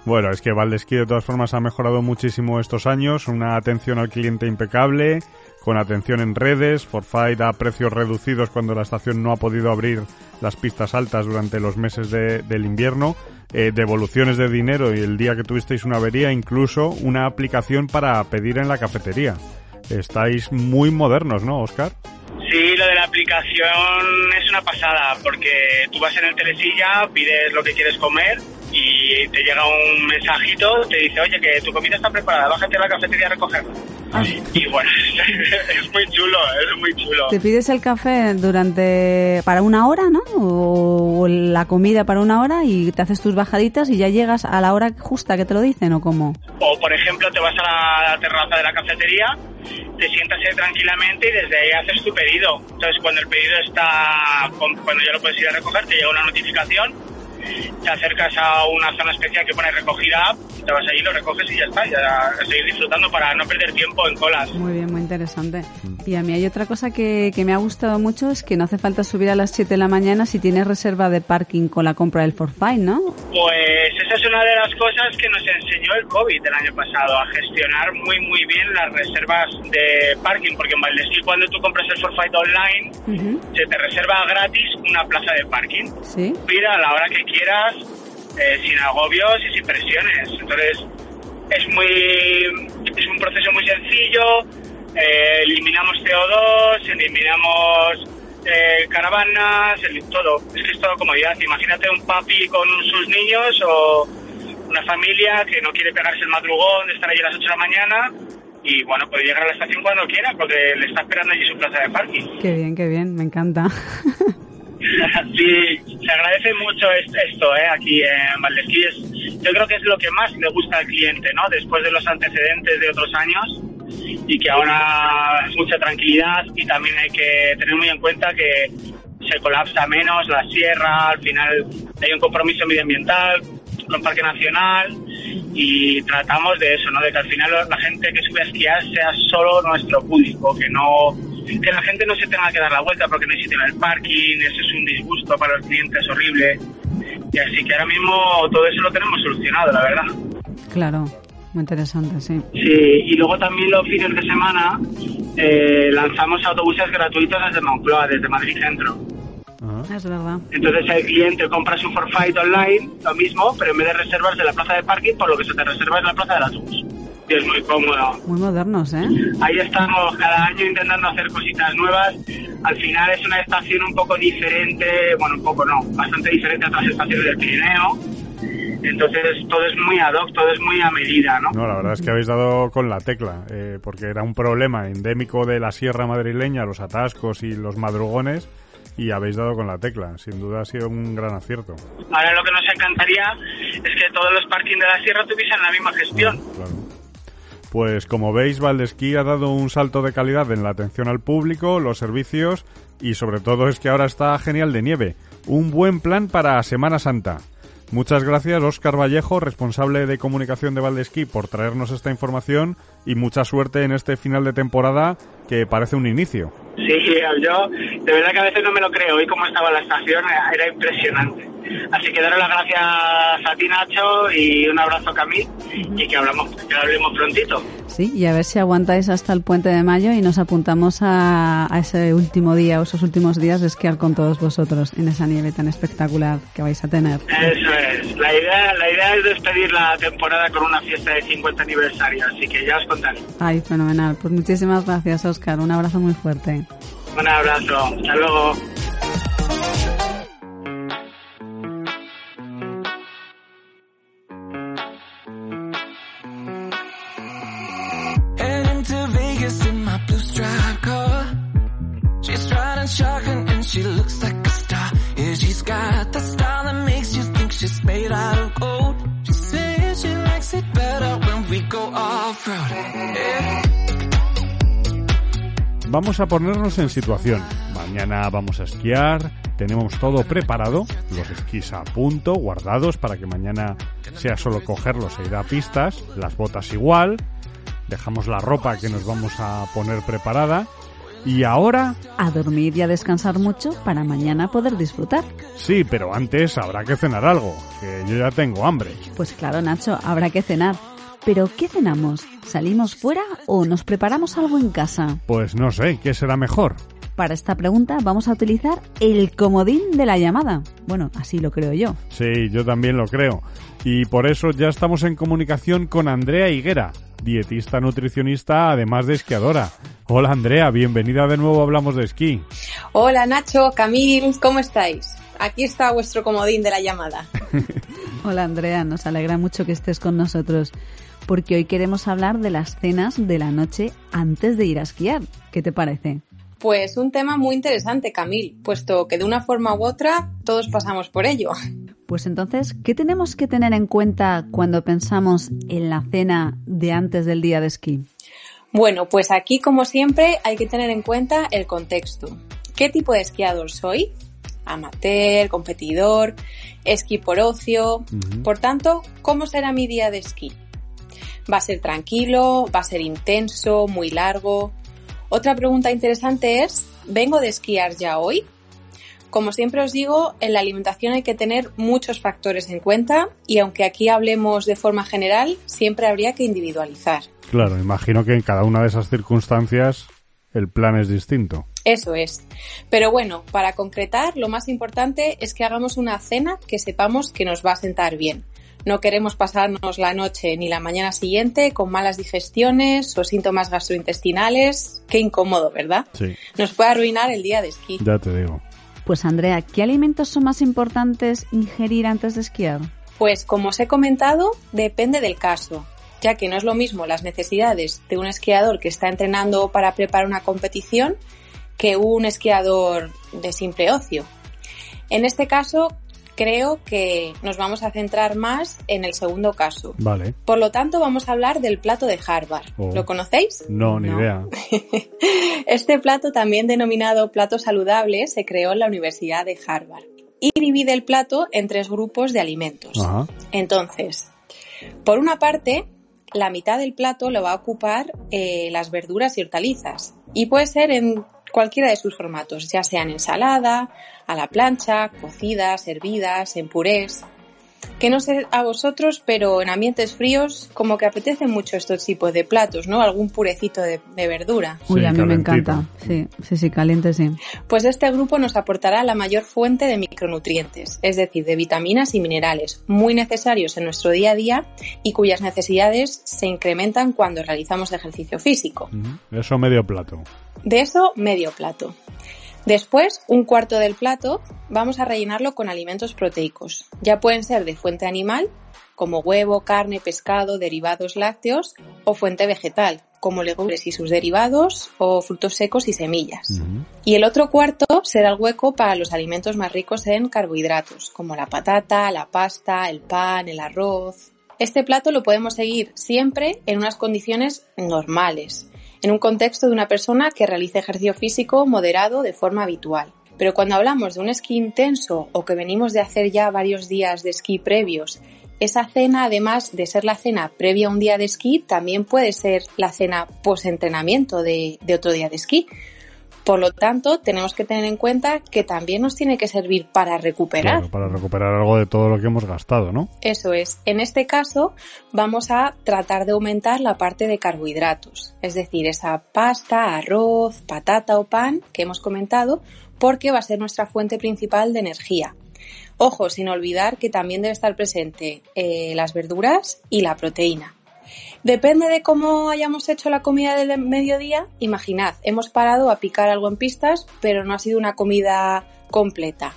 Bueno, es que Valdesquí de todas formas ha mejorado muchísimo estos años, una atención al cliente impecable, con atención en redes, Forfait a precios reducidos cuando la estación no ha podido abrir las pistas altas durante los meses de- del invierno, eh, devoluciones de dinero y el día que tuvisteis una avería, incluso una aplicación para pedir en la cafetería. Estáis muy modernos, ¿no, Oscar? Sí, lo de la aplicación es una pasada, porque tú vas en el telesilla, pides lo que quieres comer y te llega un mensajito, te dice, oye, que tu comida está preparada, bájate a la cafetería a recogerla. Y bueno, es muy chulo, es muy chulo. Te pides el café durante para una hora, ¿no? O la comida para una hora y te haces tus bajaditas y ya llegas a la hora justa que te lo dicen o cómo. O, por ejemplo, te vas a la terraza de la cafetería, te sientas ahí tranquilamente y desde ahí haces tu pedido. Entonces, cuando el pedido está, cuando ya lo puedes ir a recoger, te llega una notificación, te acercas a una zona especial que pone recogida te vas ahí, lo recoges y ya está, ya seguir disfrutando para no perder tiempo en colas. Muy bien, muy interesante. Y a mí hay otra cosa que, que me ha gustado mucho, es que no hace falta subir a las 7 de la mañana si tienes reserva de parking con la compra del Forfait, ¿no? Pues esa es una de las cosas que nos enseñó el COVID el año pasado, a gestionar muy muy bien las reservas de parking, porque en Valdesquí cuando tú compras el Forfait online, Ujú. se te reserva gratis una plaza de parking. Sí. Ir a la hora que quieras, eh, sin agobios y sin presiones. Entonces, es muy es un proceso muy sencillo, eh, eliminamos CO2, eliminamos eh, caravanas, el- todo. Es que es todo comodidad. Imagínate un papi con sus niños o una familia que no quiere pegarse el madrugón estar allí a las 8 de la mañana y bueno, puede llegar a la estación cuando quiera porque le está esperando allí su plaza de parking. Qué bien, qué bien, me encanta. Sí, se agradece mucho est- esto ¿eh? aquí en Valdesquí. Es- Yo creo que es lo que más le gusta al cliente, ¿no? Después de los antecedentes de otros años y que ahora es mucha tranquilidad y también hay que tener muy en cuenta que se colapsa menos la sierra, al final hay un compromiso medioambiental con Parque Nacional y tratamos de eso, ¿no? De que al final la gente que sube a esquiar sea solo nuestro público, que no que la gente no se tenga que dar la vuelta porque no hay sitio en el parking, eso es un disgusto para los clientes horrible. Y así que ahora mismo todo eso lo tenemos solucionado, la verdad. Claro, muy interesante, sí. Sí, y luego también los fines de semana eh, lanzamos autobuses gratuitos desde Moncloa, desde Madrid Centro. Ajá. Es verdad. Entonces el cliente compra su forfait online, lo mismo, pero en vez de reservarse la plaza de parking, por lo que se te reserva es la plaza del autobús. Y es muy cómodo. Muy modernos, ¿eh? Ahí estamos cada año intentando hacer cositas nuevas. Al final es una estación un poco diferente, bueno, un poco no, bastante diferente a otras estaciones del Pirineo. Entonces todo es muy ad hoc, todo es muy a medida, ¿no? No, la verdad es que habéis dado con la tecla, eh, porque era un problema endémico de la sierra madrileña, los atascos y los madrugones, y habéis dado con la tecla. Sin duda ha sido un gran acierto. Ahora lo que nos encantaría es que todos los parkings de la sierra tuviesen la misma gestión. Claro. Pues como veis, Valdesquí ha dado un salto de calidad en la atención al público, los servicios y sobre todo es que ahora está genial de nieve. Un buen plan para Semana Santa. Muchas gracias, Óscar Vallejo, responsable de comunicación de Valdesquí, por traernos esta información y mucha suerte en este final de temporada que parece un inicio. Sí, yo de verdad que a veces no me lo creo. Hoy como estaba la estación era impresionante. Así que daros las gracias a ti, Nacho, y un abrazo, Camil, y que, hablamos, que hablemos prontito. Sí, y a ver si aguantáis hasta el puente de mayo y nos apuntamos a, a ese último día o esos últimos días de esquiar con todos vosotros en esa nieve tan espectacular que vais a tener. Eso es. La idea, la idea es despedir la temporada con una fiesta de 50 aniversario, así que ya os contaré. Ay, fenomenal. Pues muchísimas gracias, Un abrazo muy fuerte. Un abrazo. Hasta luego. Heading to Vegas in my blue striped car. She's riding shotgun and she looks like a star. Yeah, she's got the style that makes you think she's made out of gold. She says she likes it better when we go off road. Yeah. Vamos a ponernos en situación. Mañana vamos a esquiar, tenemos todo preparado, los esquís a punto, guardados para que mañana sea solo cogerlos e ir a pistas, las botas igual, dejamos la ropa que nos vamos a poner preparada y ahora, A dormir y a descansar mucho para mañana poder disfrutar. sí, pero antes habrá que cenar algo, que yo ya tengo hambre. Pues claro, Nacho, habrá que cenar. Pero, ¿qué cenamos? ¿Salimos fuera o nos preparamos algo en casa? Pues no sé, ¿qué será mejor? Para esta pregunta vamos a utilizar el comodín de la llamada. Bueno, así lo creo yo. Sí, yo también lo creo. Y por eso ya estamos en comunicación con Andrea Higuera, dietista nutricionista, además de esquiadora. Hola Andrea, bienvenida de nuevo a Hablamos de Esquí. Hola Nacho, Camil, ¿cómo estáis? Aquí está vuestro comodín de la llamada. Hola Andrea, nos alegra mucho que estés con nosotros, porque hoy queremos hablar de las cenas de la noche antes de ir a esquiar. ¿Qué te parece? Pues un tema muy interesante, Camil, puesto que de una forma u otra todos pasamos por ello. Pues entonces, ¿qué tenemos que tener en cuenta cuando pensamos en la cena de antes del día de esquí? Bueno, pues aquí como siempre hay que tener en cuenta el contexto. ¿Qué tipo de esquiador soy? Amateur, competidor, esquí por ocio. Por tanto, ¿cómo será mi día de esquí? ¿Va a ser tranquilo? ¿Va a ser intenso? ¿Muy largo? Otra pregunta interesante es, ¿vengo de esquiar ya hoy? Como siempre os digo, en la alimentación hay que tener muchos factores en cuenta y aunque aquí hablemos de forma general, siempre habría que individualizar. Claro, imagino que en cada una de esas circunstancias el plan es distinto. Eso es. Pero bueno, para concretar, lo más importante es que hagamos una cena que sepamos que nos va a sentar bien. No queremos pasarnos la noche ni la mañana siguiente con malas digestiones o síntomas gastrointestinales. Qué incómodo, ¿verdad? Sí, Nos puede arruinar el día de esquí. ya te digo. Pues Andrea, ¿qué alimentos son más importantes ingerir antes de esquiar? Pues como os he comentado, depende del caso, ya que no es lo mismo las necesidades de un esquiador que está entrenando para preparar una competición que un esquiador de simple ocio. En este caso, creo que nos vamos a centrar más en el segundo caso. Vale. Por lo tanto, vamos a hablar del plato de Harvard. Oh. ¿Lo conocéis? No, ni No. idea. Este plato, también denominado plato saludable, se creó en la Universidad de Harvard y divide el plato en tres grupos de alimentos. Ajá. Entonces, por una parte, la mitad del plato lo va a ocupar eh, las verduras y hortalizas. Y puede ser en cualquiera de sus formatos, ya sea en ensalada, a la plancha, cocidas, hervidas, en purés. Que no sé a vosotros, pero en ambientes fríos como que apetece mucho estos tipos de platos, ¿no? Algún purecito de, de verdura. Uy, Sí, a mí me encanta. Sí, sí, sí, caliente, sí. Pues este grupo nos aportará la mayor fuente de micronutrientes, es decir, de vitaminas y minerales, muy necesarios en nuestro día a día y cuyas necesidades se incrementan cuando realizamos ejercicio físico. Ujú. Eso medio plato. De eso, medio plato. Después, un cuarto del plato vamos a rellenarlo con alimentos proteicos. Ya pueden ser de fuente animal, como huevo, carne, pescado, derivados lácteos, o fuente vegetal, como legumbres y sus derivados, o frutos secos y semillas. Y el otro cuarto será el hueco para los alimentos más ricos en carbohidratos, como la patata, la pasta, el pan, el arroz. Este plato lo podemos seguir siempre en unas condiciones normales, en un contexto de una persona que realice ejercicio físico moderado de forma habitual. Pero cuando hablamos de un esquí intenso o que venimos de hacer ya varios días de esquí previos, esa cena, además de ser la cena previa a un día de esquí, también puede ser la cena post-entrenamiento de, de otro día de esquí. Por lo tanto, tenemos que tener en cuenta que también nos tiene que servir para recuperar. Claro, para recuperar algo de todo lo que hemos gastado, ¿no? Eso es. En este caso, vamos a tratar de aumentar la parte de carbohidratos, es decir, esa pasta, arroz, patata o pan que hemos comentado, porque va a ser nuestra fuente principal de energía. Ojo, sin olvidar que también debe estar presente eh, las verduras y la proteína. Depende de cómo hayamos hecho la comida del mediodía. Imaginad, hemos parado a picar algo en pistas, pero no ha sido una comida completa.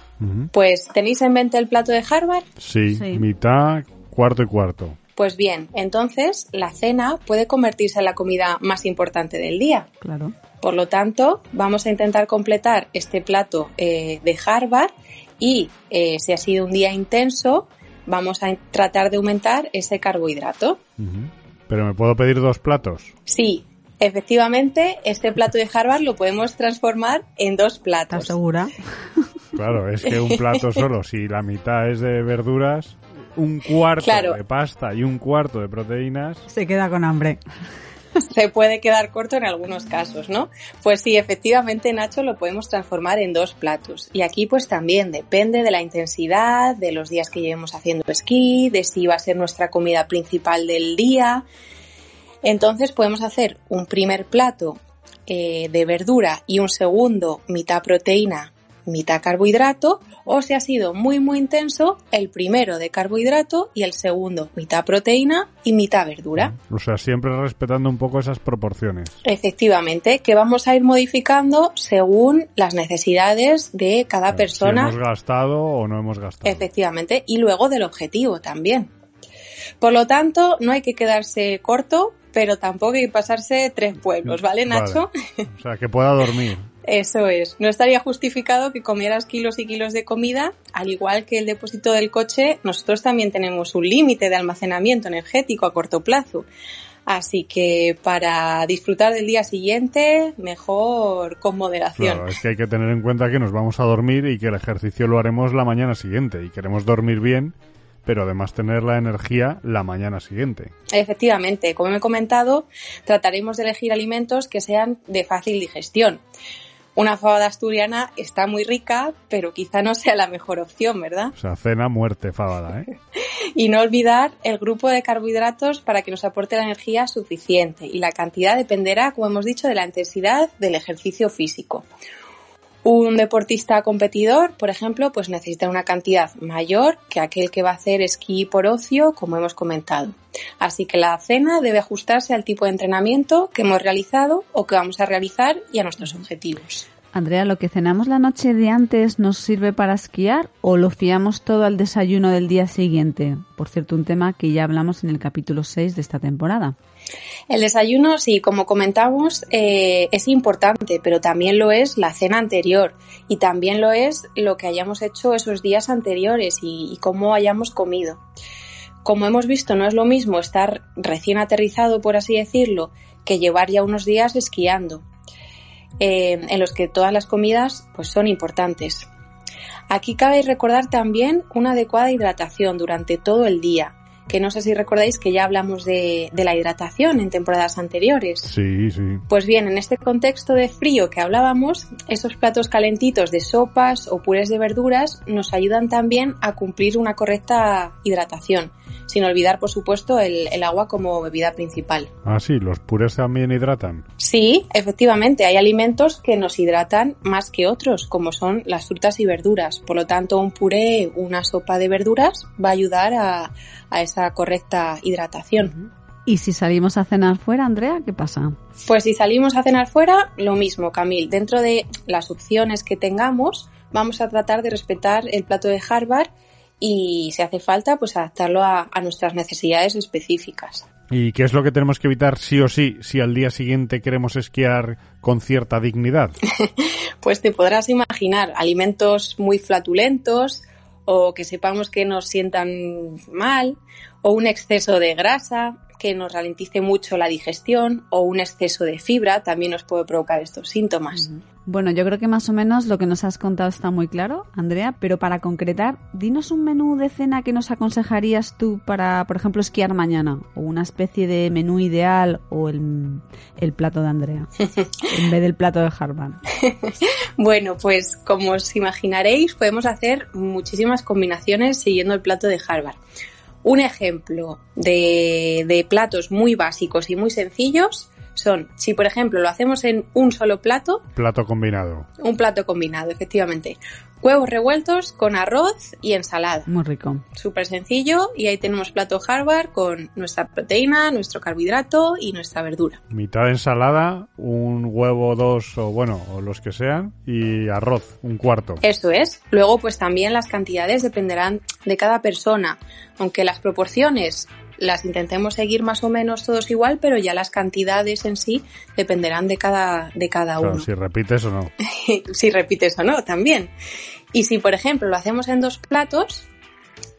Pues, ¿tenéis en mente el plato de Harvard? Sí, Sí. mitad, cuarto y cuarto. Pues bien, entonces la cena puede convertirse en la comida más importante del día. Claro. Por lo tanto, vamos a intentar completar este plato eh, de Harvard y eh, si ha sido un día intenso, vamos a tratar de aumentar ese carbohidrato. Pero me puedo pedir dos platos. Sí, efectivamente, este plato de Harvard lo podemos transformar en dos ¿Estás platos. segura? Claro, es que un plato solo, si la mitad es de verduras, un cuarto Claro. de pasta y un cuarto de proteínas. Se queda con hambre. se puede quedar corto en algunos casos, ¿no? Pues sí, efectivamente, Nacho, lo podemos transformar en dos platos. Y aquí pues también depende de la intensidad, de los días que llevemos haciendo esquí, de si va a ser nuestra comida principal del día. Entonces podemos hacer un primer plato eh, de verdura y un segundo mitad proteína, mitad carbohidrato, o si ha sido muy muy intenso, el primero de carbohidrato y el segundo mitad proteína y mitad verdura. O sea, siempre respetando un poco esas proporciones. Efectivamente, que vamos a ir modificando según las necesidades de cada Si persona. hemos gastado o no hemos gastado. Efectivamente, y luego del objetivo también. Por lo tanto, no hay que quedarse corto, pero tampoco hay que pasarse tres pueblos, ¿vale, Nacho? Vale. O sea, que pueda dormir. Eso es. No estaría justificado que comieras kilos y kilos de comida, al igual que el depósito del coche, nosotros también tenemos un límite de almacenamiento energético a corto plazo. Así que para disfrutar del día siguiente, mejor con moderación. Claro, es que hay que tener en cuenta que nos vamos a dormir y que el ejercicio lo haremos la mañana siguiente y queremos dormir bien, pero además tener la energía la mañana siguiente. Efectivamente, como he comentado, trataremos de elegir alimentos que sean de fácil digestión. Una fabada asturiana está muy rica, pero quizá no sea la mejor opción, ¿verdad? O sea, cena, muerte, fábada, ¿eh? Y no olvidar el grupo de carbohidratos para que nos aporte la energía suficiente y la cantidad dependerá, como hemos dicho, de la intensidad del ejercicio físico. Un deportista competidor, por ejemplo, pues necesita una cantidad mayor que aquel que va a hacer esquí por ocio, como hemos comentado. Así que la cena debe ajustarse al tipo de entrenamiento que hemos realizado o que vamos a realizar y a nuestros objetivos. Andrea, ¿lo que cenamos la noche de antes nos sirve para esquiar o lo fiamos todo al desayuno del día siguiente? Por cierto, un tema que ya hablamos en el capítulo 6 de esta temporada. El desayuno, sí, como comentamos, eh, es importante, pero también lo es la cena anterior y también lo es lo que hayamos hecho esos días anteriores y, cómo hayamos comido. Como hemos visto, no es lo mismo estar recién aterrizado, por así decirlo, que llevar ya unos días esquiando, eh, en los que todas las comidas pues, son importantes. Aquí cabe recordar también una adecuada hidratación durante todo el día que no sé si recordáis que ya hablamos de, de la hidratación en temporadas anteriores. Sí, sí. Pues bien, en este contexto de frío que hablábamos, esos platos calentitos de sopas o purés de verduras nos ayudan también a cumplir una correcta hidratación, sin olvidar, por supuesto, el, el agua como bebida principal. Ah, sí, los purés también hidratan. Sí, efectivamente, hay alimentos que nos hidratan más que otros, como son las frutas y verduras. Por lo tanto, un puré, una sopa de verduras va a ayudar a, a esa correcta hidratación. ¿Y si salimos a cenar fuera, Andrea, qué pasa? Pues si salimos a cenar fuera, lo mismo, Camil. Dentro de las opciones que tengamos, vamos a tratar de respetar el plato de Harvard y, si hace falta, pues adaptarlo a, a nuestras necesidades específicas. ¿Y qué es lo que tenemos que evitar sí o sí si al día siguiente queremos esquiar con cierta dignidad? Pues te podrás imaginar alimentos muy flatulentos o que sepamos que nos sientan mal o un exceso de grasa que nos ralentice mucho la digestión o un exceso de fibra también nos puede provocar estos síntomas. Bueno, yo creo que más o menos lo que nos has contado está muy claro, Andrea, pero para concretar, dinos un menú de cena que nos aconsejarías tú para, por ejemplo, esquiar mañana, o una especie de menú ideal o el, el plato de Andrea, en vez del plato de Harvard. Bueno, pues como os imaginaréis, podemos hacer muchísimas combinaciones siguiendo el plato de Harvard. Un ejemplo de, de platos muy básicos y muy sencillos son, si por ejemplo lo hacemos en un solo plato, Plato combinado. un plato combinado, efectivamente. Huevos revueltos con arroz y ensalada. Muy rico. Súper sencillo y ahí tenemos plato Harvard con nuestra proteína, nuestro carbohidrato y nuestra verdura. Mitad de ensalada, un huevo, dos o bueno, o los que sean, y arroz, un cuarto. Eso es. Luego, pues también las cantidades dependerán de cada persona, aunque las proporciones las intentemos seguir más o menos todos igual, pero ya las cantidades en sí dependerán de cada, de cada Claro, uno. si repites o no. si repites o no, también. Y si, por ejemplo, lo hacemos en dos platos,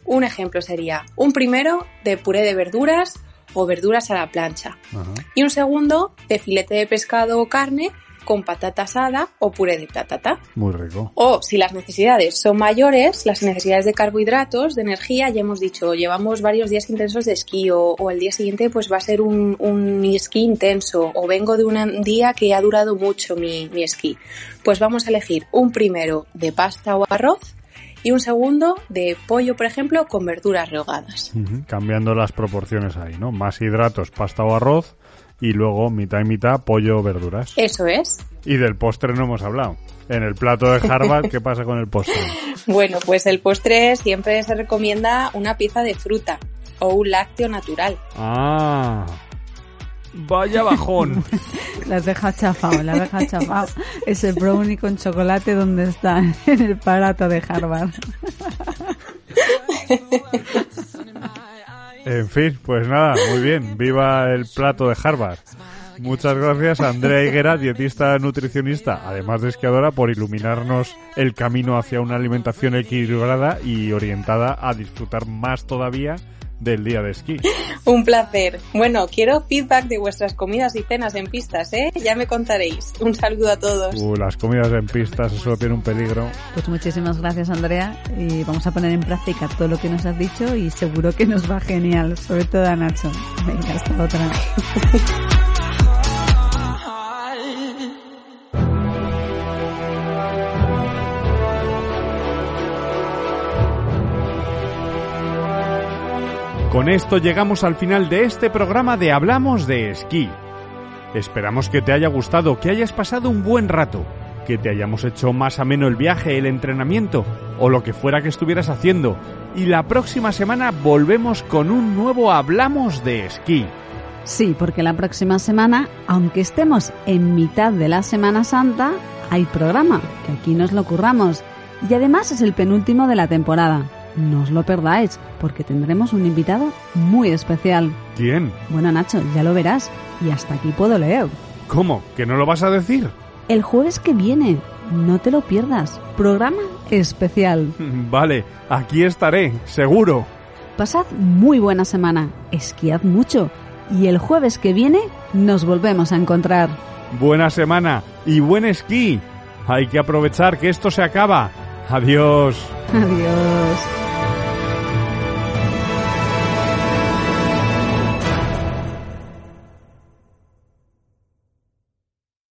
un ejemplo sería un primero de puré de verduras o verduras a la plancha Ajá. y un segundo de filete de pescado o carne con patata asada o puré de patata. Muy rico. O si las necesidades son mayores, las necesidades de carbohidratos, de energía, ya hemos dicho, llevamos varios días intensos de esquí o, o el día siguiente pues va a ser un, un esquí intenso o vengo de un día que ha durado mucho mi, mi esquí. Pues vamos a elegir un primero de pasta o arroz y un segundo de pollo, por ejemplo, con verduras rehogadas. Cambiando las proporciones ahí, ¿no? Más hidratos, pasta o arroz, y luego mitad y mitad, pollo o verduras. Eso es. Y del postre no hemos hablado. En el plato de Harvard, ¿qué pasa con el postre? Bueno, pues el postre siempre se recomienda una pieza de fruta o un lácteo natural. Ah. Vaya bajón. Las deja chafado, las deja chafado. Ese brownie con chocolate donde está en el parato de Harvard. En fin, pues nada, muy bien. Viva el plato de Harvard. Muchas gracias a Andrea Higuera, dietista nutricionista, además de esquiadora, por iluminarnos el camino hacia una alimentación equilibrada y orientada a disfrutar más todavía del día de esquí. Un placer. Bueno, quiero feedback de vuestras comidas y cenas en pistas, ¿eh? Ya me contaréis. Un saludo a todos. Uh, las comidas en pistas, eso tiene un peligro. Pues muchísimas gracias, Andrea. Y vamos a poner en práctica todo lo que nos has dicho y seguro que nos va genial, sobre todo a Nacho. Venga, hasta otra. Con esto llegamos al final de este programa de Hablamos de Esquí. Esperamos que te haya gustado, que hayas pasado un buen rato, que te hayamos hecho más ameno el viaje, el entrenamiento o lo que fuera que estuvieras haciendo. Y la próxima semana volvemos con un nuevo Hablamos de Esquí. Sí, porque la próxima semana, aunque estemos en mitad de la Semana Santa, hay programa, que aquí nos lo curramos. Y además es el penúltimo de la temporada. No os lo perdáis, porque tendremos un invitado muy especial. ¿Quién? Bueno, Nacho, ya lo verás. Y hasta aquí puedo leer. ¿Cómo? ¿Que no lo vas a decir? El jueves que viene, no te lo pierdas. Programa especial. Vale, aquí estaré, seguro. Pasad muy buena semana, esquiad mucho y el jueves que viene nos volvemos a encontrar. Buena semana y buen esquí. Hay que aprovechar que esto se acaba. Adiós. Adiós.